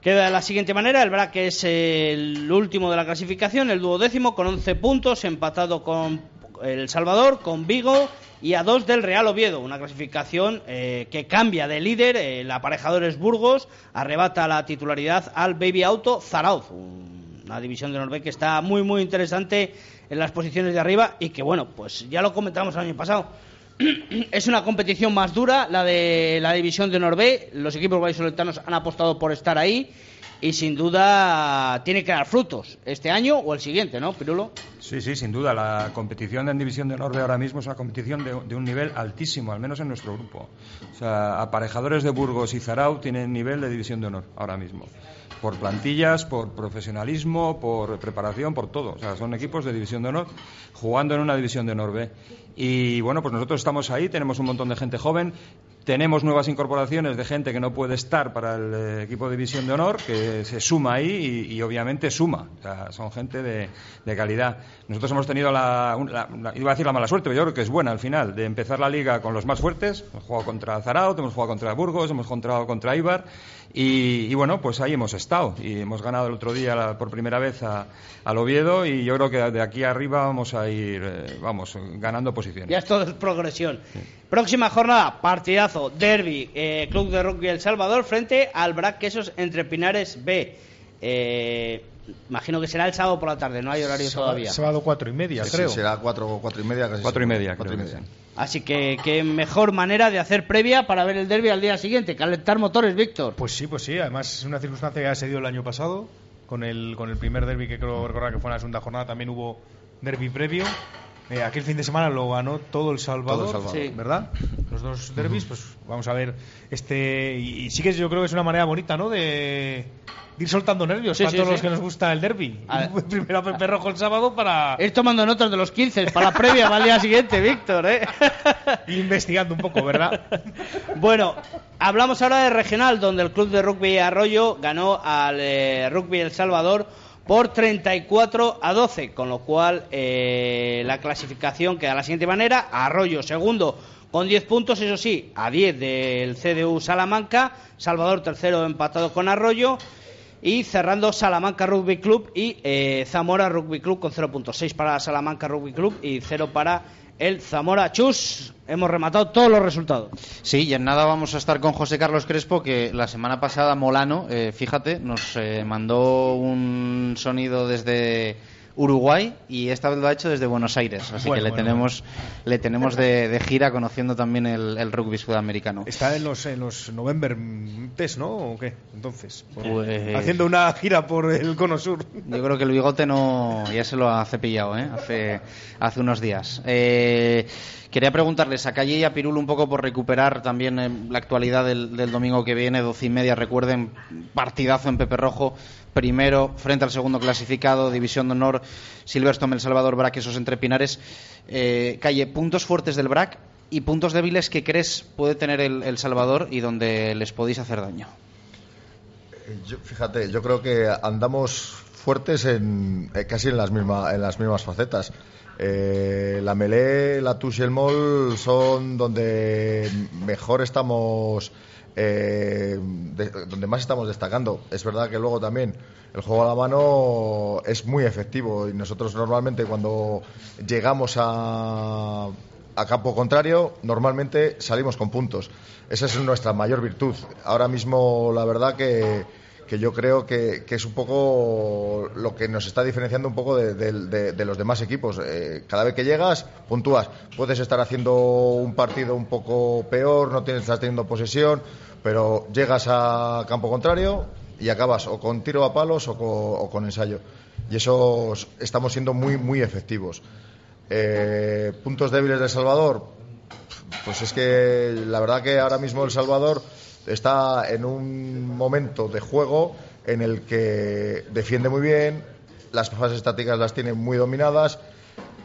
queda de la siguiente manera. El BRAC es el último de la clasificación, el duodécimo con 11 puntos, empatado con El Salvador, con Vigo y a dos del Real Oviedo. Una clasificación eh, que cambia de líder. El aparejador es Burgos, arrebata la titularidad al Baby Auto Zarauz. Un Una división de Norbe que está muy, muy interesante en las posiciones de arriba y que, bueno, pues ya lo comentamos el año pasado. *clears throat* es una competición más dura, la de la división de Norbe. Los equipos vallisoletanos han apostado por estar ahí y sin duda tiene que dar frutos este año o el siguiente, ¿no, Pirulo? Sí, sí, sin duda. La competición en División de Norte ahora mismo es una competición de, de, un nivel altísimo, al menos en nuestro grupo. O sea, aparejadores de Burgos y Zarau tienen nivel de División de Honor ahora mismo. Por plantillas, por profesionalismo, por preparación, por todo. O sea, son equipos de División de Honor jugando en una División de Honor B. Y bueno, pues nosotros estamos ahí, tenemos un montón de gente joven, tenemos nuevas incorporaciones de gente que no puede estar para el eh, equipo de división de honor, que se suma ahí y, obviamente suma. O sea, son gente de, calidad. Nosotros hemos tenido la, iba a decir la mala suerte, pero yo creo que es buena al final, de empezar la liga con los más fuertes. Hemos jugado contra Zaraut, hemos jugado contra Burgos, hemos jugado contra Ibar. Y, y, bueno, pues ahí hemos estado. Y hemos ganado el otro día por primera vez a, al Oviedo. Y yo creo que de aquí arriba vamos a ir, eh, vamos, ganando posiciones. Ya es todo es progresión. Próxima jornada, partidazo, derby, eh, Club de Rugby El Salvador frente al Brac Quesos entre Pinares B. Eh, imagino que será el sábado por la tarde, no hay horario sábado, todavía. Sábado cuatro y media, sí, creo. Sí, será cuatro, cuatro y media. Casi cuatro y media, cuatro creo y media. Así que qué mejor manera de hacer previa para ver el derby al día siguiente, calentar motores, Víctor. Pues sí, pues sí, además es una circunstancia que ya se dio el año pasado, con el, con el primer derby que creo recordar que fue en la segunda jornada, también hubo derby previo. Eh, aquel fin de semana lo ganó todo el Salvador, todo el Salvador. Sí. ¿verdad? Los dos derbis, pues vamos a ver este y, y, sí que yo creo que es una manera bonita, ¿no? De, de ir soltando nervios Sí, para sí, todos sí. los que nos gusta el derby. *laughs* Primero a Pepe Rojo el sábado para Ir tomando notas de los 15 para la previa para el día siguiente, Víctor, ¿eh? *laughs* investigando un poco, ¿verdad? *laughs* Bueno, hablamos ahora de regional, donde el club de rugby Arroyo ganó al eh, rugby El Salvador por 34 a 12, con lo cual eh, la clasificación queda de la siguiente manera: Arroyo segundo con 10 puntos, eso sí, a 10 del CDU Salamanca, Salvador tercero empatado con Arroyo. Y cerrando Salamanca Rugby Club y eh, Zamora Rugby Club con 0.6 para Salamanca Rugby Club y 0 para el Zamora Chus. Hemos rematado todos los resultados. Sí, y en nada vamos a estar con José Carlos Crespo, que la semana pasada Molano, eh, fíjate, nos eh, mandó un sonido desde Uruguay y esta vez lo ha hecho desde Buenos Aires. Así Bueno, que le bueno, tenemos, le tenemos de, de gira conociendo también el, el rugby sudamericano. Está en los, en los November Test, ¿no? ¿O qué? Entonces, Pues- haciendo una gira por el Cono Sur. Yo creo que el bigote no ya se lo ha cepillado, ¿eh? hace, hace unos días. Eh, quería preguntarles a Calle y a Pirul un poco por recuperar también eh, la actualidad del, del domingo que viene, doce y media. Recuerden, partidazo en Pepe Rojo, primero frente al segundo clasificado, División de Honor, Silverstone, El Salvador, Braquesos entre Pinares. Eh, Calle, puntos fuertes del BRAC y puntos débiles que crees puede tener el, el Salvador y donde les podéis hacer daño. Eh, fíjate, yo creo que andamos fuertes en eh, casi en las mismas en las mismas facetas. Eh, la Melé, la Touche y el Mol son donde mejor estamos, eh, de- donde más estamos destacando. Es verdad que luego también el juego a la mano es muy efectivo y nosotros normalmente cuando llegamos a campo contrario, normalmente salimos con puntos. Esa es nuestra mayor virtud. Ahora mismo, la verdad que, que yo creo que, es un poco lo que nos está diferenciando un poco de, los demás equipos. Eh, cada vez que llegas, puntúas. Puedes estar haciendo un partido un poco peor, no tienes, estás teniendo posesión, pero llegas a campo contrario y acabas o con tiro a palos o con, o ensayo. Y eso estamos siendo muy, muy efectivos. Eh, puntos débiles de Salvador, pues es que la verdad que ahora mismo El Salvador está en un momento de juego en el que defiende muy bien, las fases estáticas las tiene muy dominadas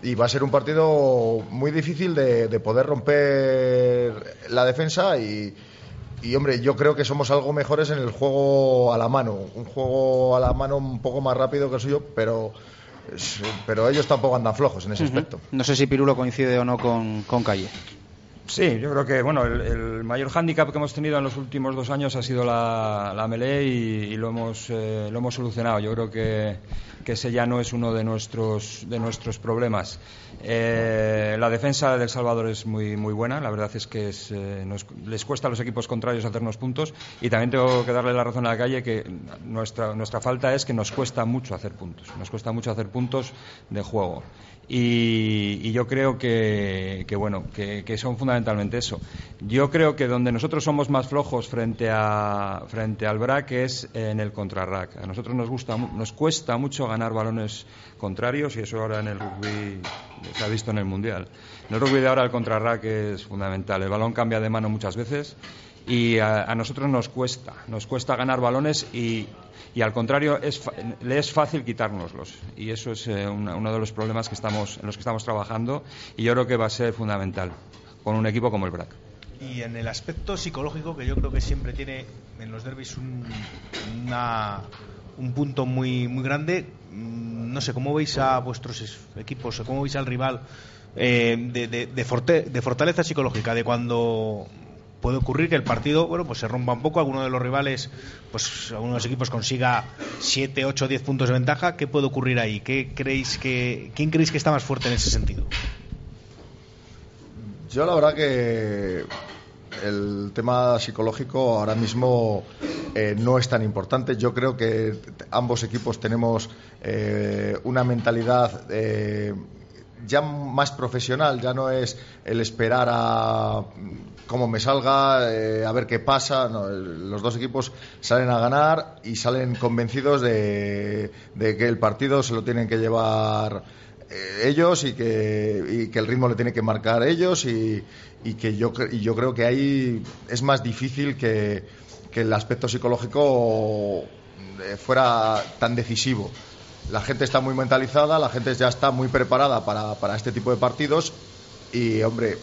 y va a ser un partido muy difícil de, de poder romper la defensa y, y, hombre, yo creo que somos algo mejores en el juego a la mano, un juego a la mano un poco más rápido que el suyo, pero, pero ellos tampoco andan flojos en ese aspecto. No sé si Pirulo coincide o no con, con Calle. Sí, yo creo que bueno, el, mayor hándicap que hemos tenido en los últimos dos años ha sido la, melee y, lo, hemos, eh, lo hemos solucionado. Yo creo que, que, ese ya no es uno de nuestros, de nuestros problemas. Eh, la defensa del Salvador es muy, muy buena. La verdad es que eh, les cuesta a los equipos contrarios hacernos puntos. Y también tengo que darle la razón a la calle que nuestra, nuestra falta es que nos cuesta mucho hacer puntos. Nos cuesta mucho hacer puntos de juego. Y, yo creo que, bueno que, son fundamentalmente eso. Yo creo que donde nosotros somos más flojos frente a frente al BRAC es en el contrarrack. A nosotros nos gusta nos cuesta mucho ganar balones contrarios y eso ahora en el rugby se ha visto en el mundial. En el rugby de ahora el contrarrack es fundamental. El balón cambia de mano muchas veces y a, nosotros nos cuesta, nos cuesta ganar balones y, y al contrario es, le es fácil quitárnoslos y eso es eh, uno de los problemas que estamos, en los que estamos trabajando y yo creo que va a ser fundamental con un equipo como el BRAC. Y en el aspecto psicológico que yo creo que siempre tiene en los derbis un, un punto muy, muy grande, mm, no sé, ¿cómo veis a vuestros equipos, cómo veis al rival eh, de, de, de fortaleza psicológica, de cuando puede ocurrir que el partido bueno pues se rompa un poco alguno de los rivales pues alguno de los equipos consiga 7, 8, 10 puntos de ventaja ¿qué puede ocurrir ahí? ¿Qué creéis que, ¿quién creéis que está más fuerte en ese sentido? Yo la verdad que el tema psicológico ahora mismo eh, no es tan importante. Yo creo que ambos equipos tenemos eh, una mentalidad eh, ya más profesional, ya no es el esperar a cómo me salga, eh, a ver qué pasa. los dos equipos salen a ganar y salen convencidos de, que el partido se lo tienen que llevar eh, ellos y que, el ritmo le tiene que marcar ellos y, que yo, yo creo que ahí es más difícil que, el aspecto psicológico eh, fuera tan decisivo. La gente está muy mentalizada, la gente ya está muy preparada para, para este tipo de partidos y, hombre,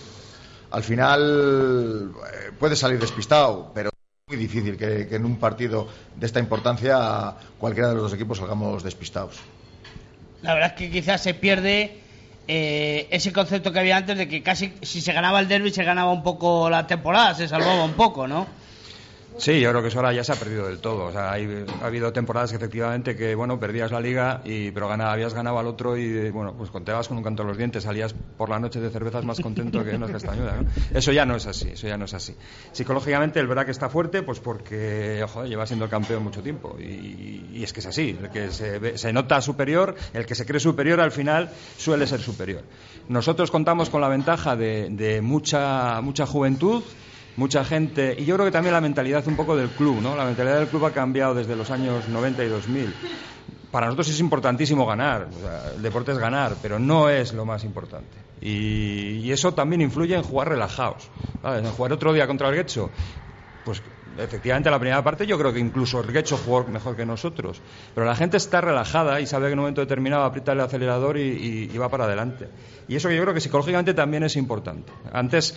al final eh, puede salir despistado, pero es muy difícil que, en un partido de esta importancia cualquiera de los dos equipos salgamos despistados. La verdad es que quizás se pierde eh, ese concepto que había antes de que casi si se ganaba el derby se ganaba un poco la temporada, se salvaba un poco, ¿no? Sí, yo creo que eso ahora ya se ha perdido del todo. O sea, ha habido temporadas que efectivamente que, bueno, perdías la liga, y, pero habías ganado al otro y, bueno, pues contabas con un canto en los dientes, salías por la noche de cervezas más contento que ¿no? Eso ya no es así, eso ya no es así. Psicológicamente el que está fuerte, pues porque, joder, lleva siendo el campeón mucho tiempo. Y, es que es así, el que se, se nota superior, el que se cree superior al final suele ser superior. Nosotros contamos con la ventaja de, de mucha, mucha juventud, mucha gente, y yo creo que también la mentalidad un poco del club, ¿no? La mentalidad del club ha cambiado desde los años 90 y 2000. Para nosotros es importantísimo ganar, el deporte es ganar, pero no es lo más importante. Y, eso también influye en jugar relajados. En jugar otro día contra el Guecho, pues efectivamente la primera parte yo creo que incluso el Guecho jugó mejor que nosotros. Pero la gente está relajada y sabe que en un momento determinado aprieta el acelerador y, y, va para adelante. Y eso yo creo que psicológicamente también es importante. Antes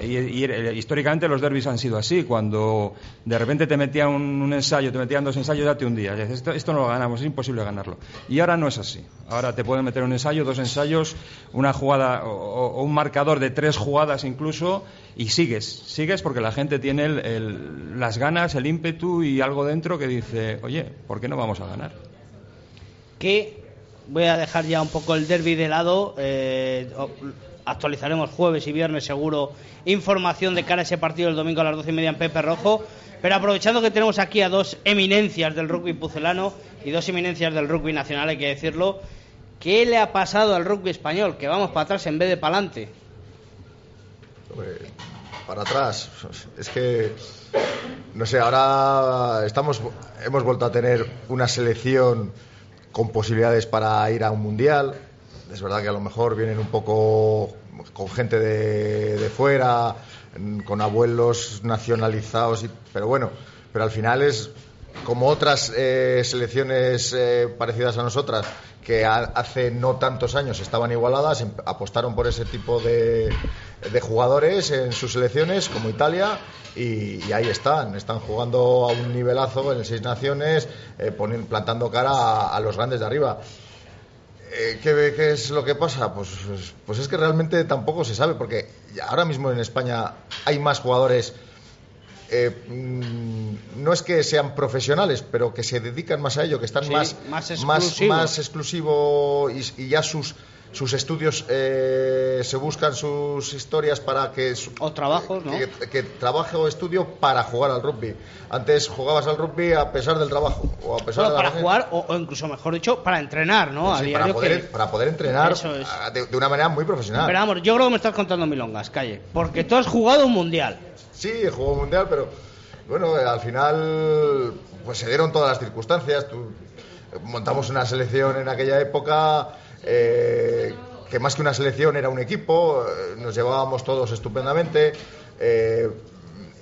y, históricamente los derbis han sido así. Cuando de repente te metían un, ensayo, te metían dos ensayos, date un día. Esto, esto, no lo ganamos, es imposible ganarlo. Y ahora no es así. Ahora te pueden meter un ensayo, dos ensayos, una jugada o, un marcador de tres jugadas incluso, y sigues. Sigues porque la gente tiene las ganas, el ímpetu y algo dentro que dice, oye, ¿por qué no vamos a ganar? Que voy a dejar ya un poco el derby de lado. Eh, actualizaremos jueves y viernes seguro información de cara a ese partido el domingo a las doce y media en Pepe Rojo. Pero aprovechando que tenemos aquí a dos eminencias del rugby pucelano y dos eminencias del rugby nacional, hay que decirlo, ¿qué le ha pasado al rugby español? Que vamos para atrás en vez de para adelante. Para atrás, es que no sé, ahora estamos hemos vuelto a tener una selección con posibilidades para ir a un mundial. Es verdad que a lo mejor vienen un poco con gente de, fuera, con abuelos nacionalizados, pero bueno, pero al final es como otras eh, selecciones eh, parecidas a nosotras que hace no tantos años estaban igualadas, em, apostaron por ese tipo de, jugadores en sus selecciones, como Italia, y, ahí están, están jugando a un nivelazo en Seis Naciones, eh, plantando cara a, los grandes de arriba Eh, ¿qué, qué es lo que pasa? Pues, pues, pues es que realmente tampoco se sabe, porque ahora mismo en España hay más jugadores. eh, mm, no es que sean profesionales, pero que se dedican más a ello, que están Sí, más, más más, exclusivo y, y ya sus sus estudios eh, se buscan sus historias para que su- O trabajos, ¿no? que, que trabaje o estudio para jugar al rugby. Antes jugabas al rugby a pesar del trabajo o a pesar Bueno, de la para jugar, o, o incluso mejor dicho, para entrenar, ¿no? Sí, para, poder, que- para poder entrenar es. ah, de, de una manera muy profesional. Pero vamos, yo creo que me estás contando milongas, calle. Porque tú has jugado un mundial. Sí, jugó mundial, pero bueno, eh, al final pues se dieron todas las circunstancias. Tú- montamos una selección en aquella época eh, que más que una selección era un equipo, eh, nos llevábamos todos estupendamente. eh,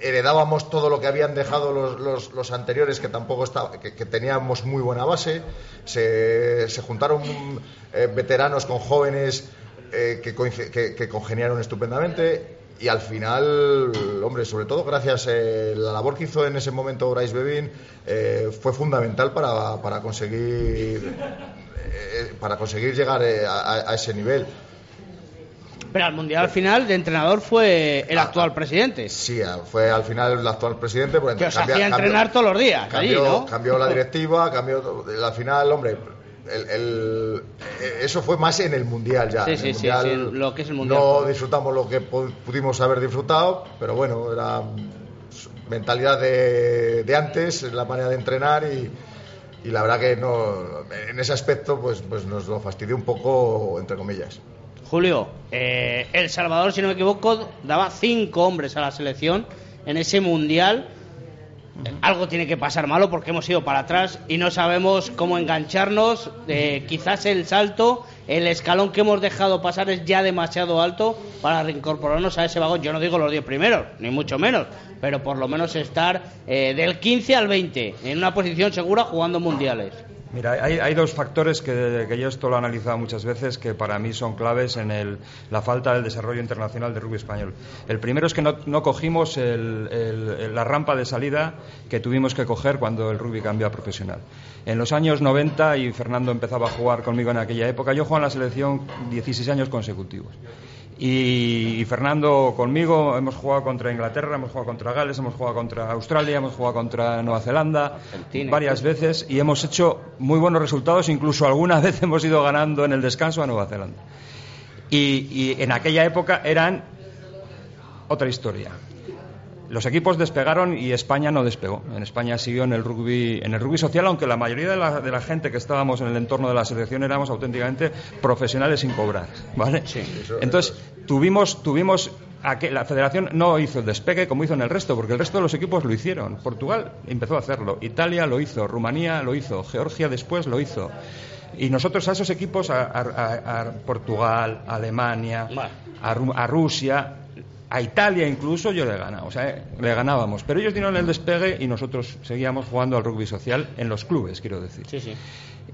heredábamos todo lo que habían dejado los, los- los anteriores que tampoco estaba, que, teníamos muy buena base se, se juntaron eh, veteranos con jóvenes que, que- que congeniaron estupendamente y al final, hombre, sobre todo gracias a la labor que hizo en ese momento Bryce Bevin eh, fue fundamental para, para conseguir eh, para conseguir llegar eh, a, a ese nivel. Pero al mundial al final de entrenador fue el actual presidente. Sí, fue al final el actual presidente. porque Que os cambia- hacía cambió- entrenar todos los días allí, cambió, ¿no? cambió la *laughs* directiva, cambió al final, hombre, el- el- eh, eso fue más en el mundial ya. Sí, En sí, el sí, Mundial sí, lo que es el mundial. No disfrutamos lo que pu- pudimos haber disfrutado, pero bueno, era mm, mentalidad de, de antes, la manera de entrenar y, y la verdad que no, en ese aspecto pues, pues nos lo fastidió un poco, entre comillas. Julio, eh, El Salvador, si no me equivoco, daba cinco hombres a la selección en ese mundial. Algo tiene que pasar malo porque hemos ido para atrás y no sabemos cómo engancharnos. Eh, quizás el salto, el escalón que hemos dejado pasar es ya demasiado alto para reincorporarnos a ese vagón. Yo no digo los 10 primeros, ni mucho menos, pero por lo menos estar eh, del 15 al 20 en una posición segura jugando mundiales. Mira, hay, hay dos factores que, yo esto lo he analizado muchas veces que para mí son claves en el- la falta del desarrollo internacional del rugby español. El primero es que no, cogimos el- la rampa de salida que tuvimos que coger cuando el rugby cambió a profesional. En los años 90, y Fernando empezaba a jugar conmigo en aquella época, yo jugaba en la selección 16 años consecutivos. Y, Fernando conmigo hemos jugado contra Inglaterra, hemos jugado contra Gales, hemos jugado contra Australia, hemos jugado contra Nueva Zelanda varias veces y hemos hecho muy buenos resultados, incluso alguna *laughs* vez hemos ido ganando en el descanso a Nueva Zelanda. Y, y en aquella época eran otra historia. Los equipos despegaron y España no despegó. En España siguió en el rugby, en el rugby social, aunque la mayoría de la, de la gente que estábamos en el entorno de la selección éramos auténticamente profesionales sin cobrar, ¿vale? Entonces tuvimos, tuvimos la Federación no hizo el despegue como hizo en el resto, porque el resto de los equipos lo hicieron. Portugal empezó a hacerlo, Italia lo hizo, Rumanía lo hizo, Georgia después lo hizo. Y nosotros a esos equipos, a, a- a- a Portugal, a Alemania, a Rusia, a Italia incluso, yo le ganaba, o sea, le ganábamos. Pero ellos dieron el despegue y nosotros seguíamos jugando al rugby social en los clubes, quiero decir. Sí, sí.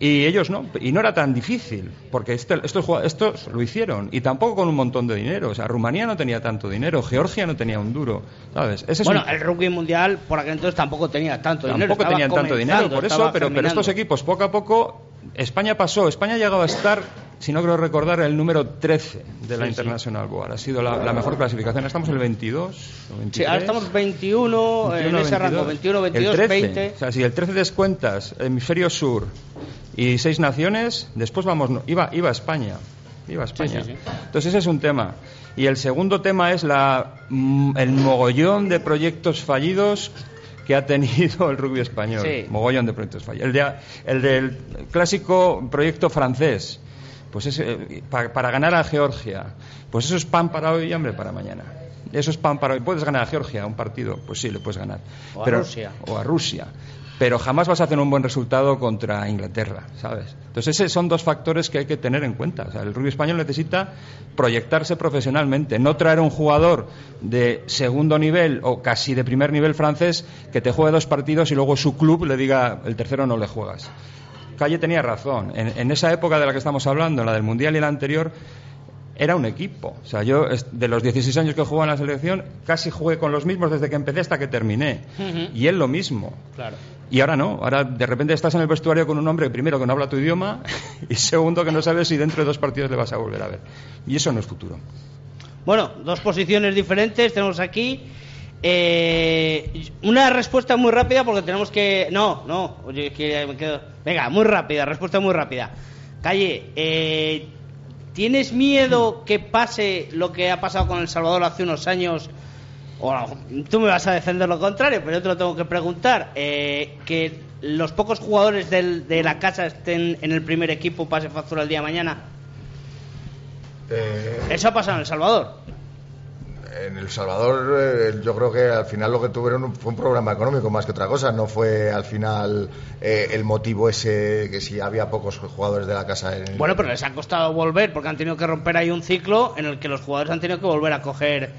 Y ellos no, y no era tan difícil, porque este- estos, lo hicieron, y tampoco con un montón de dinero. O sea, Rumanía no tenía tanto dinero, Georgia no tenía un duro, ¿sabes? Ese es bueno, un- el rugby mundial por aquel entonces tampoco tenía tanto dinero. Tampoco tenían tanto dinero, por eso, pero, pero estos equipos poco a poco, España pasó, España llegaba a estar, si no creo recordar, el número 13 de la Sí, sí. International Board. Ha sido la, la mejor clasificación. Estamos en el 22 o 23. Sí, ahora estamos 21, en 21, ese rango, 21, 22, el 13, 20. O sea, si el 13 descuentas hemisferio sur y seis naciones, después vamos, no, iba, iba a España. Iba a España. sí, sí. Entonces ese es un tema. Y el segundo tema es la, mm, el mogollón de proyectos fallidos que ha tenido el rugby español. Sí. Mogollón de proyectos fallidos. El, de- el del clásico proyecto francés. Pues pa- para ganar a Georgia. Pues eso es pan para hoy y hambre para mañana. Eso es pan para hoy. ¿Puedes ganar a Georgia un partido? Pues sí, le puedes ganar. O a Pero- Rusia. O a Rusia. Pero jamás vas a hacer un buen resultado contra Inglaterra, ¿sabes? Entonces, esos son dos factores que hay que tener en cuenta. O sea, el rugby español necesita proyectarse profesionalmente, no traer un jugador de segundo nivel o casi de primer nivel francés que te juegue dos partidos y luego su club le diga el tercero no le juegas. Calle tenía razón. En, en esa época de la que estamos hablando, en la del Mundial y la anterior, era un equipo. O sea, yo de los 16 años que jugué en la selección, casi jugué con los mismos desde que empecé hasta que terminé. Y él lo mismo. Claro. Y ahora no, ahora de repente estás en el vestuario con un hombre, primero que no habla tu idioma *laughs* y segundo que no sabes si dentro de dos partidos le vas a volver a ver. Y eso no es futuro. Bueno, dos posiciones diferentes tenemos aquí. Eh, una respuesta muy rápida porque tenemos que... No, no, oye, que me quedo... Venga, muy rápida, respuesta muy rápida. Calle, eh, ¿tienes miedo que pase lo que ha pasado con El Salvador hace unos años? Tú me vas a defender lo contrario, pero yo te lo tengo que preguntar. Eh, que los pocos jugadores del- de la casa estén en el primer equipo pase factura el día de mañana. Eso ha pasado en El Salvador. En El Salvador, eh, yo creo que al final lo que tuvieron fue un programa económico más que otra cosa. No fue al final eh, el motivo ese que si había pocos jugadores de la casa. En... Bueno, pero les ha costado volver porque han tenido que romper ahí un ciclo en el que los jugadores han tenido que volver a coger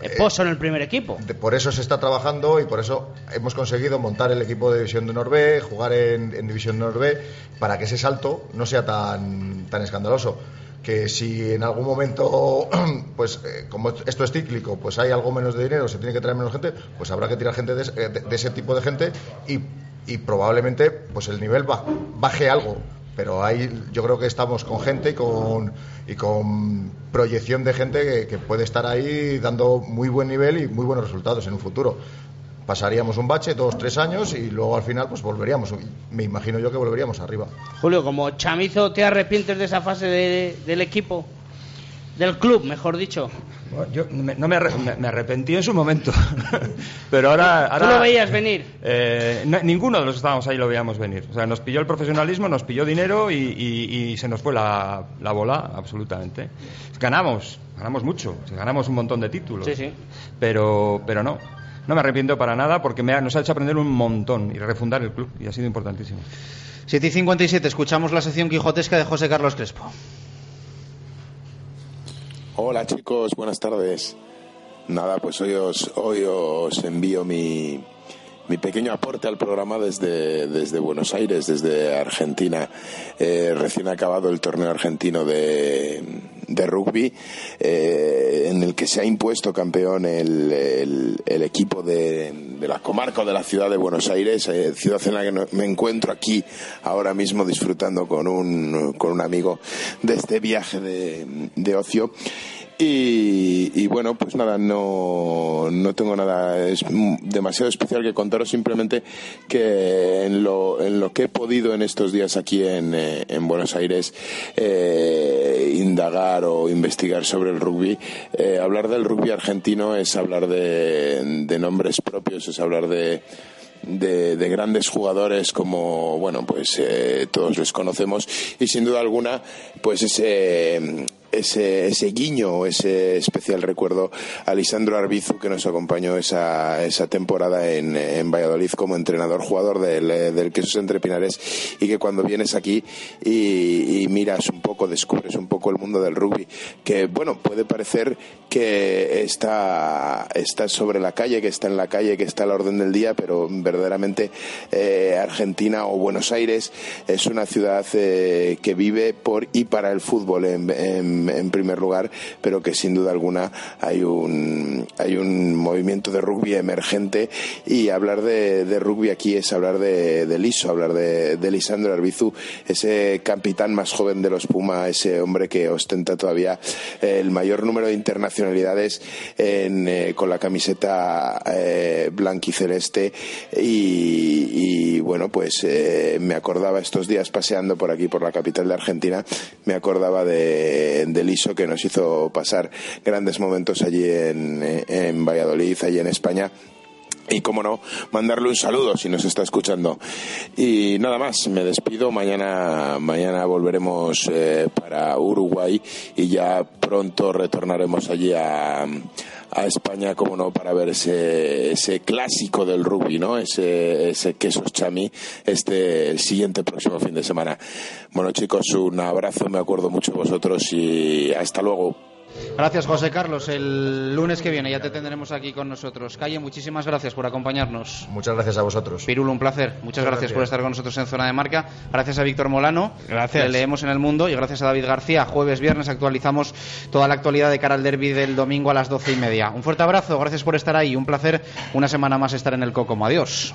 eh, pozo en el primer equipo. De- Por eso se está trabajando y por eso hemos conseguido montar el equipo de División de Norbe, jugar en, en División de Norbe, para que ese salto no sea tan, tan escandaloso. Que si en algún momento, *clears throat* pues eh, como esto es cíclico, pues hay algo menos de dinero, se tiene que traer menos gente, pues habrá que tirar gente de, ese- de- de ese tipo de gente y, probablemente pues el nivel ba- baje algo. Pero ahí yo creo que estamos con gente y con, y con proyección de gente que puede estar ahí dando muy buen nivel y muy buenos resultados en un futuro. Pasaríamos un bache, dos, tres años y luego al final pues volveríamos. Me imagino yo que volveríamos arriba. Julio, como chamizo, ¿te arrepientes de esa fase de- del equipo? Del club, mejor dicho. Bueno, Yo me, no me, arre- me- me arrepentí en su momento, *laughs* pero ahora... ¿Tú ahora lo veías venir? Eh, no- ninguno de los que estábamos ahí lo veíamos venir. O sea, nos pilló el profesionalismo, nos pilló dinero y, y- y se nos fue la, la bola, absolutamente. Ganamos, ganamos mucho, ganamos un montón de títulos. Sí, sí. Pero, pero no, no me arrepiento para nada porque me ha- nos ha hecho aprender un montón y refundar el club y ha sido importantísimo. 7 y 57, escuchamos la sección quijotesca de José Carlos Crespo. Hola chicos, buenas tardes. Nada, pues hoy os, hoy os envío mi, mi pequeño aporte al programa desde, desde Buenos Aires, desde Argentina. Eh, recién acabado el torneo argentino de, de rugby, eh, en el que se ha impuesto campeón el, el- equipo de, de la comarca o de la ciudad de Buenos Aires, eh, ciudad en la que me encuentro aquí ahora mismo disfrutando con un, con un amigo de este viaje de, de ocio. Y, bueno, pues nada, no, no tengo nada es- demasiado especial que contaros, simplemente que en lo, en lo que he podido en estos días aquí en, eh, en Buenos Aires eh, indagar o investigar sobre el rugby, eh, hablar del rugby argentino es hablar de, de nombres propios, es hablar de, de, de grandes jugadores como, bueno, pues eh, todos les conocemos y sin duda alguna, pues ese, ese, ese guiño, ese especial recuerdo a Lisandro Arbizu que nos acompañó esa, esa temporada en, en Valladolid como entrenador jugador del, eh, del Quesos Entre Pinares y que cuando vienes aquí y, miras un poco, descubres un poco el mundo del rugby, que bueno, puede parecer que está, está sobre la calle, que está en la calle, que está a la orden del día, pero verdaderamente eh, Argentina o Buenos Aires es una ciudad eh, que vive por y para el fútbol en- en primer lugar, pero que sin duda alguna hay un, hay un movimiento de rugby emergente. Y hablar de, de rugby aquí es hablar de, de Liso, hablar de, de Lisandro Arbizu, ese capitán más joven de los Puma, ese hombre que ostenta todavía el mayor número de internacionalidades en, eh, con la camiseta eh, blanquiceleste y, y, bueno pues eh, me acordaba estos días paseando por aquí por la capital de Argentina me acordaba de, de Liso que nos hizo pasar grandes momentos allí en, eh, en Valladolid allí en España y como no, mandarle un saludo si nos está escuchando. Y nada más, me despido. Mañana, mañana volveremos eh, para Uruguay y ya pronto retornaremos allí a, a España, como no, para ver ese, ese clásico del rugby, ¿no? Ese, ese quesos chami, este, siguiente próximo fin de semana. Bueno, chicos, un abrazo, me acuerdo mucho de vosotros y hasta luego. Gracias, José Carlos. El lunes que viene ya te tendremos aquí con nosotros. Calle, muchísimas gracias por acompañarnos. Muchas gracias a vosotros. Pirulo, un placer. Muchas Muchas gracias, gracias. por estar con nosotros en Zona de Marca. Gracias a Víctor Molano. Gracias. Le leemos en El Mundo. Y gracias a David García. Jueves, viernes actualizamos toda la actualidad de cara al derby del domingo a las doce y media. Un fuerte abrazo. Gracias por estar ahí. Un placer una semana más estar en el Cocomo. Adiós.